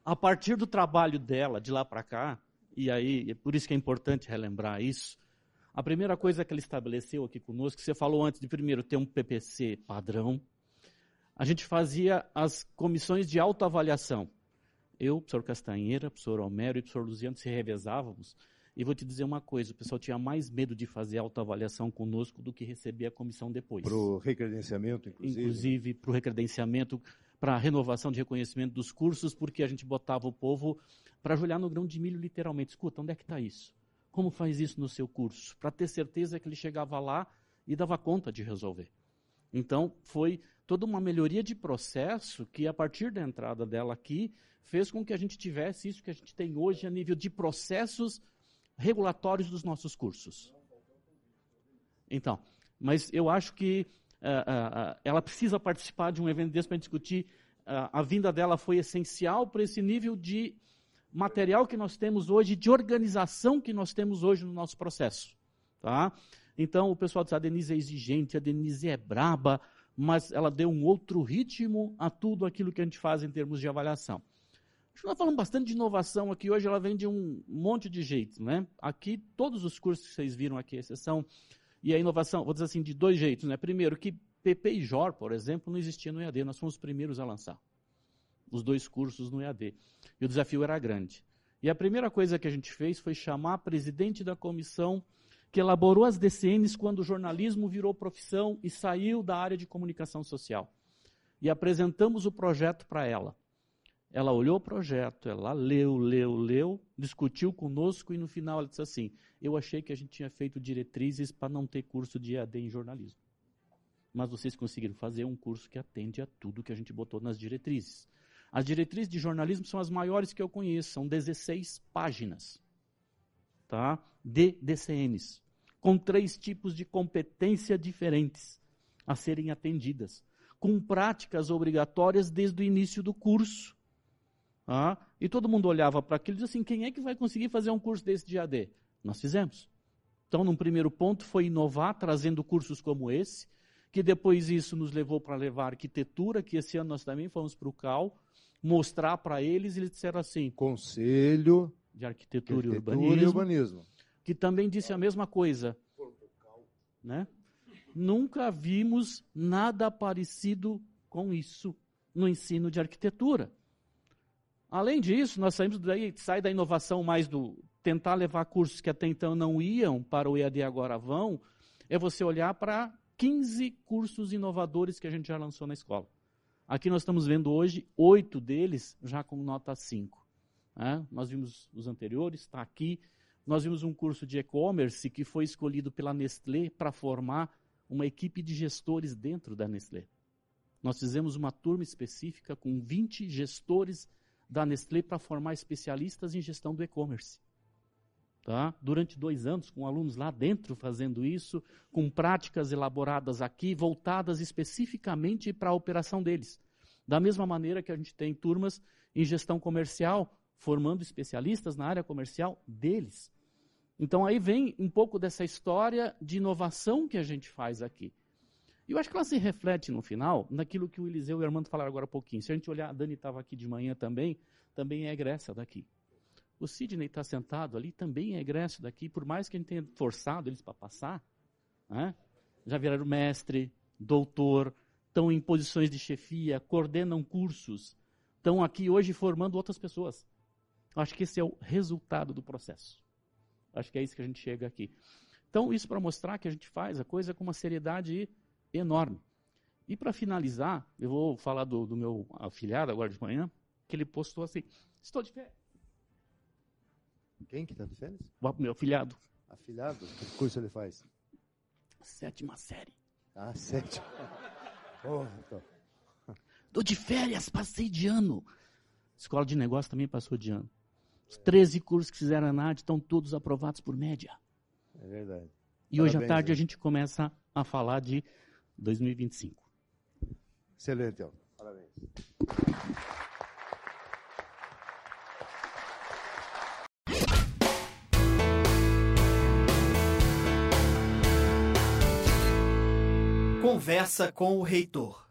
a partir do trabalho dela de lá para cá, e aí, é por isso que é importante relembrar isso, a primeira coisa que ela estabeleceu aqui conosco, você falou antes de primeiro ter um PPC padrão, a gente fazia as comissões de autoavaliação. Eu, professor Castanheira, professor Homero e professor Luziano se revezávamos e vou te dizer uma coisa: o pessoal tinha mais medo de fazer autoavaliação conosco do que receber a comissão depois. Para o recredenciamento, inclusive? Inclusive, para o recredenciamento, para a renovação de reconhecimento dos cursos, porque a gente botava o povo para olhar no grão de milho, literalmente. Escuta, onde é que está isso? Como faz isso no seu curso? Para ter certeza que ele chegava lá e dava conta de resolver. Então, foi toda uma melhoria de processo que, a partir da entrada dela aqui, fez com que a gente tivesse isso que a gente tem hoje a nível de processos regulatórios dos nossos cursos. Então, mas eu acho que uh, uh, ela precisa participar de um evento desse para discutir. Uh, a vinda dela foi essencial para esse nível de material que nós temos hoje, de organização que nós temos hoje no nosso processo. Tá? Então, o pessoal diz, a Denise é exigente, a Denise é braba, mas ela deu um outro ritmo a tudo aquilo que a gente faz em termos de avaliação. Acho que nós falamos bastante de inovação aqui hoje, ela vem de um monte de jeitos, né? Aqui, todos os cursos que vocês viram aqui, exceção, e a inovação, vou dizer assim, de dois jeitos, né? Primeiro, que PP e JOR, por exemplo, não existia no EAD, nós fomos os primeiros a lançar os dois cursos no EAD. E o desafio era grande. E a primeira coisa que a gente fez foi chamar a presidente da comissão que elaborou as DCNs quando o jornalismo virou profissão e saiu da área de comunicação social. E apresentamos o projeto para ela. Ela olhou o projeto, ela leu, leu, leu, discutiu conosco e no final ela disse assim: Eu achei que a gente tinha feito diretrizes para não ter curso de EAD em jornalismo. Mas vocês conseguiram fazer um curso que atende a tudo que a gente botou nas diretrizes. As diretrizes de jornalismo são as maiores que eu conheço, são 16 páginas tá? de DCNs, com três tipos de competência diferentes a serem atendidas, com práticas obrigatórias desde o início do curso ah, e todo mundo olhava para aquilo e dizia assim: quem é que vai conseguir fazer um curso desse de AD? Nós fizemos. Então, num primeiro ponto, foi inovar, trazendo cursos como esse, que depois isso nos levou para levar arquitetura, que esse ano nós também fomos para o CAL, mostrar para eles, e eles disseram assim: Conselho de Arquitetura, arquitetura e, urbanismo, e Urbanismo, que também disse a mesma coisa. Né? Nunca vimos nada parecido com isso no ensino de arquitetura. Além disso, nós saímos daí, sai da inovação mais do tentar levar cursos que até então não iam para o EAD agora vão, é você olhar para 15 cursos inovadores que a gente já lançou na escola. Aqui nós estamos vendo hoje oito deles já com nota 5. Né? Nós vimos os anteriores, está aqui. Nós vimos um curso de e-commerce que foi escolhido pela Nestlé para formar uma equipe de gestores dentro da Nestlé. Nós fizemos uma turma específica com 20 gestores da Nestlé para formar especialistas em gestão do e-commerce. Tá? Durante dois anos, com alunos lá dentro fazendo isso, com práticas elaboradas aqui, voltadas especificamente para a operação deles. Da mesma maneira que a gente tem turmas em gestão comercial, formando especialistas na área comercial deles. Então aí vem um pouco dessa história de inovação que a gente faz aqui. E eu acho que ela se reflete no final naquilo que o Eliseu e o Armando falaram agora há pouquinho. Se a gente olhar, a Dani estava aqui de manhã também, também é egressa daqui. O Sidney está sentado ali, também é egresso daqui, por mais que a gente tenha forçado eles para passar, né? já viraram mestre, doutor, estão em posições de chefia, coordenam cursos, estão aqui hoje formando outras pessoas. Acho que esse é o resultado do processo. Acho que é isso que a gente chega aqui. Então, isso para mostrar que a gente faz a coisa com uma seriedade enorme. E para finalizar, eu vou falar do, do meu afilhado agora de manhã, que ele postou assim: Estou de férias. Quem que está de férias? O meu afilhado. Afilhado? Que curso ele faz? Sétima série. Ah, sétima. Oh, então. Tô de férias, passei de ano. Escola de negócio também passou de ano. Os 13 cursos que fizeram a NAD estão todos aprovados por média. É verdade. E Parabéns, hoje à tarde a gente começa a falar de 2025. Excelente, ó. Parabéns. Conversa com o reitor.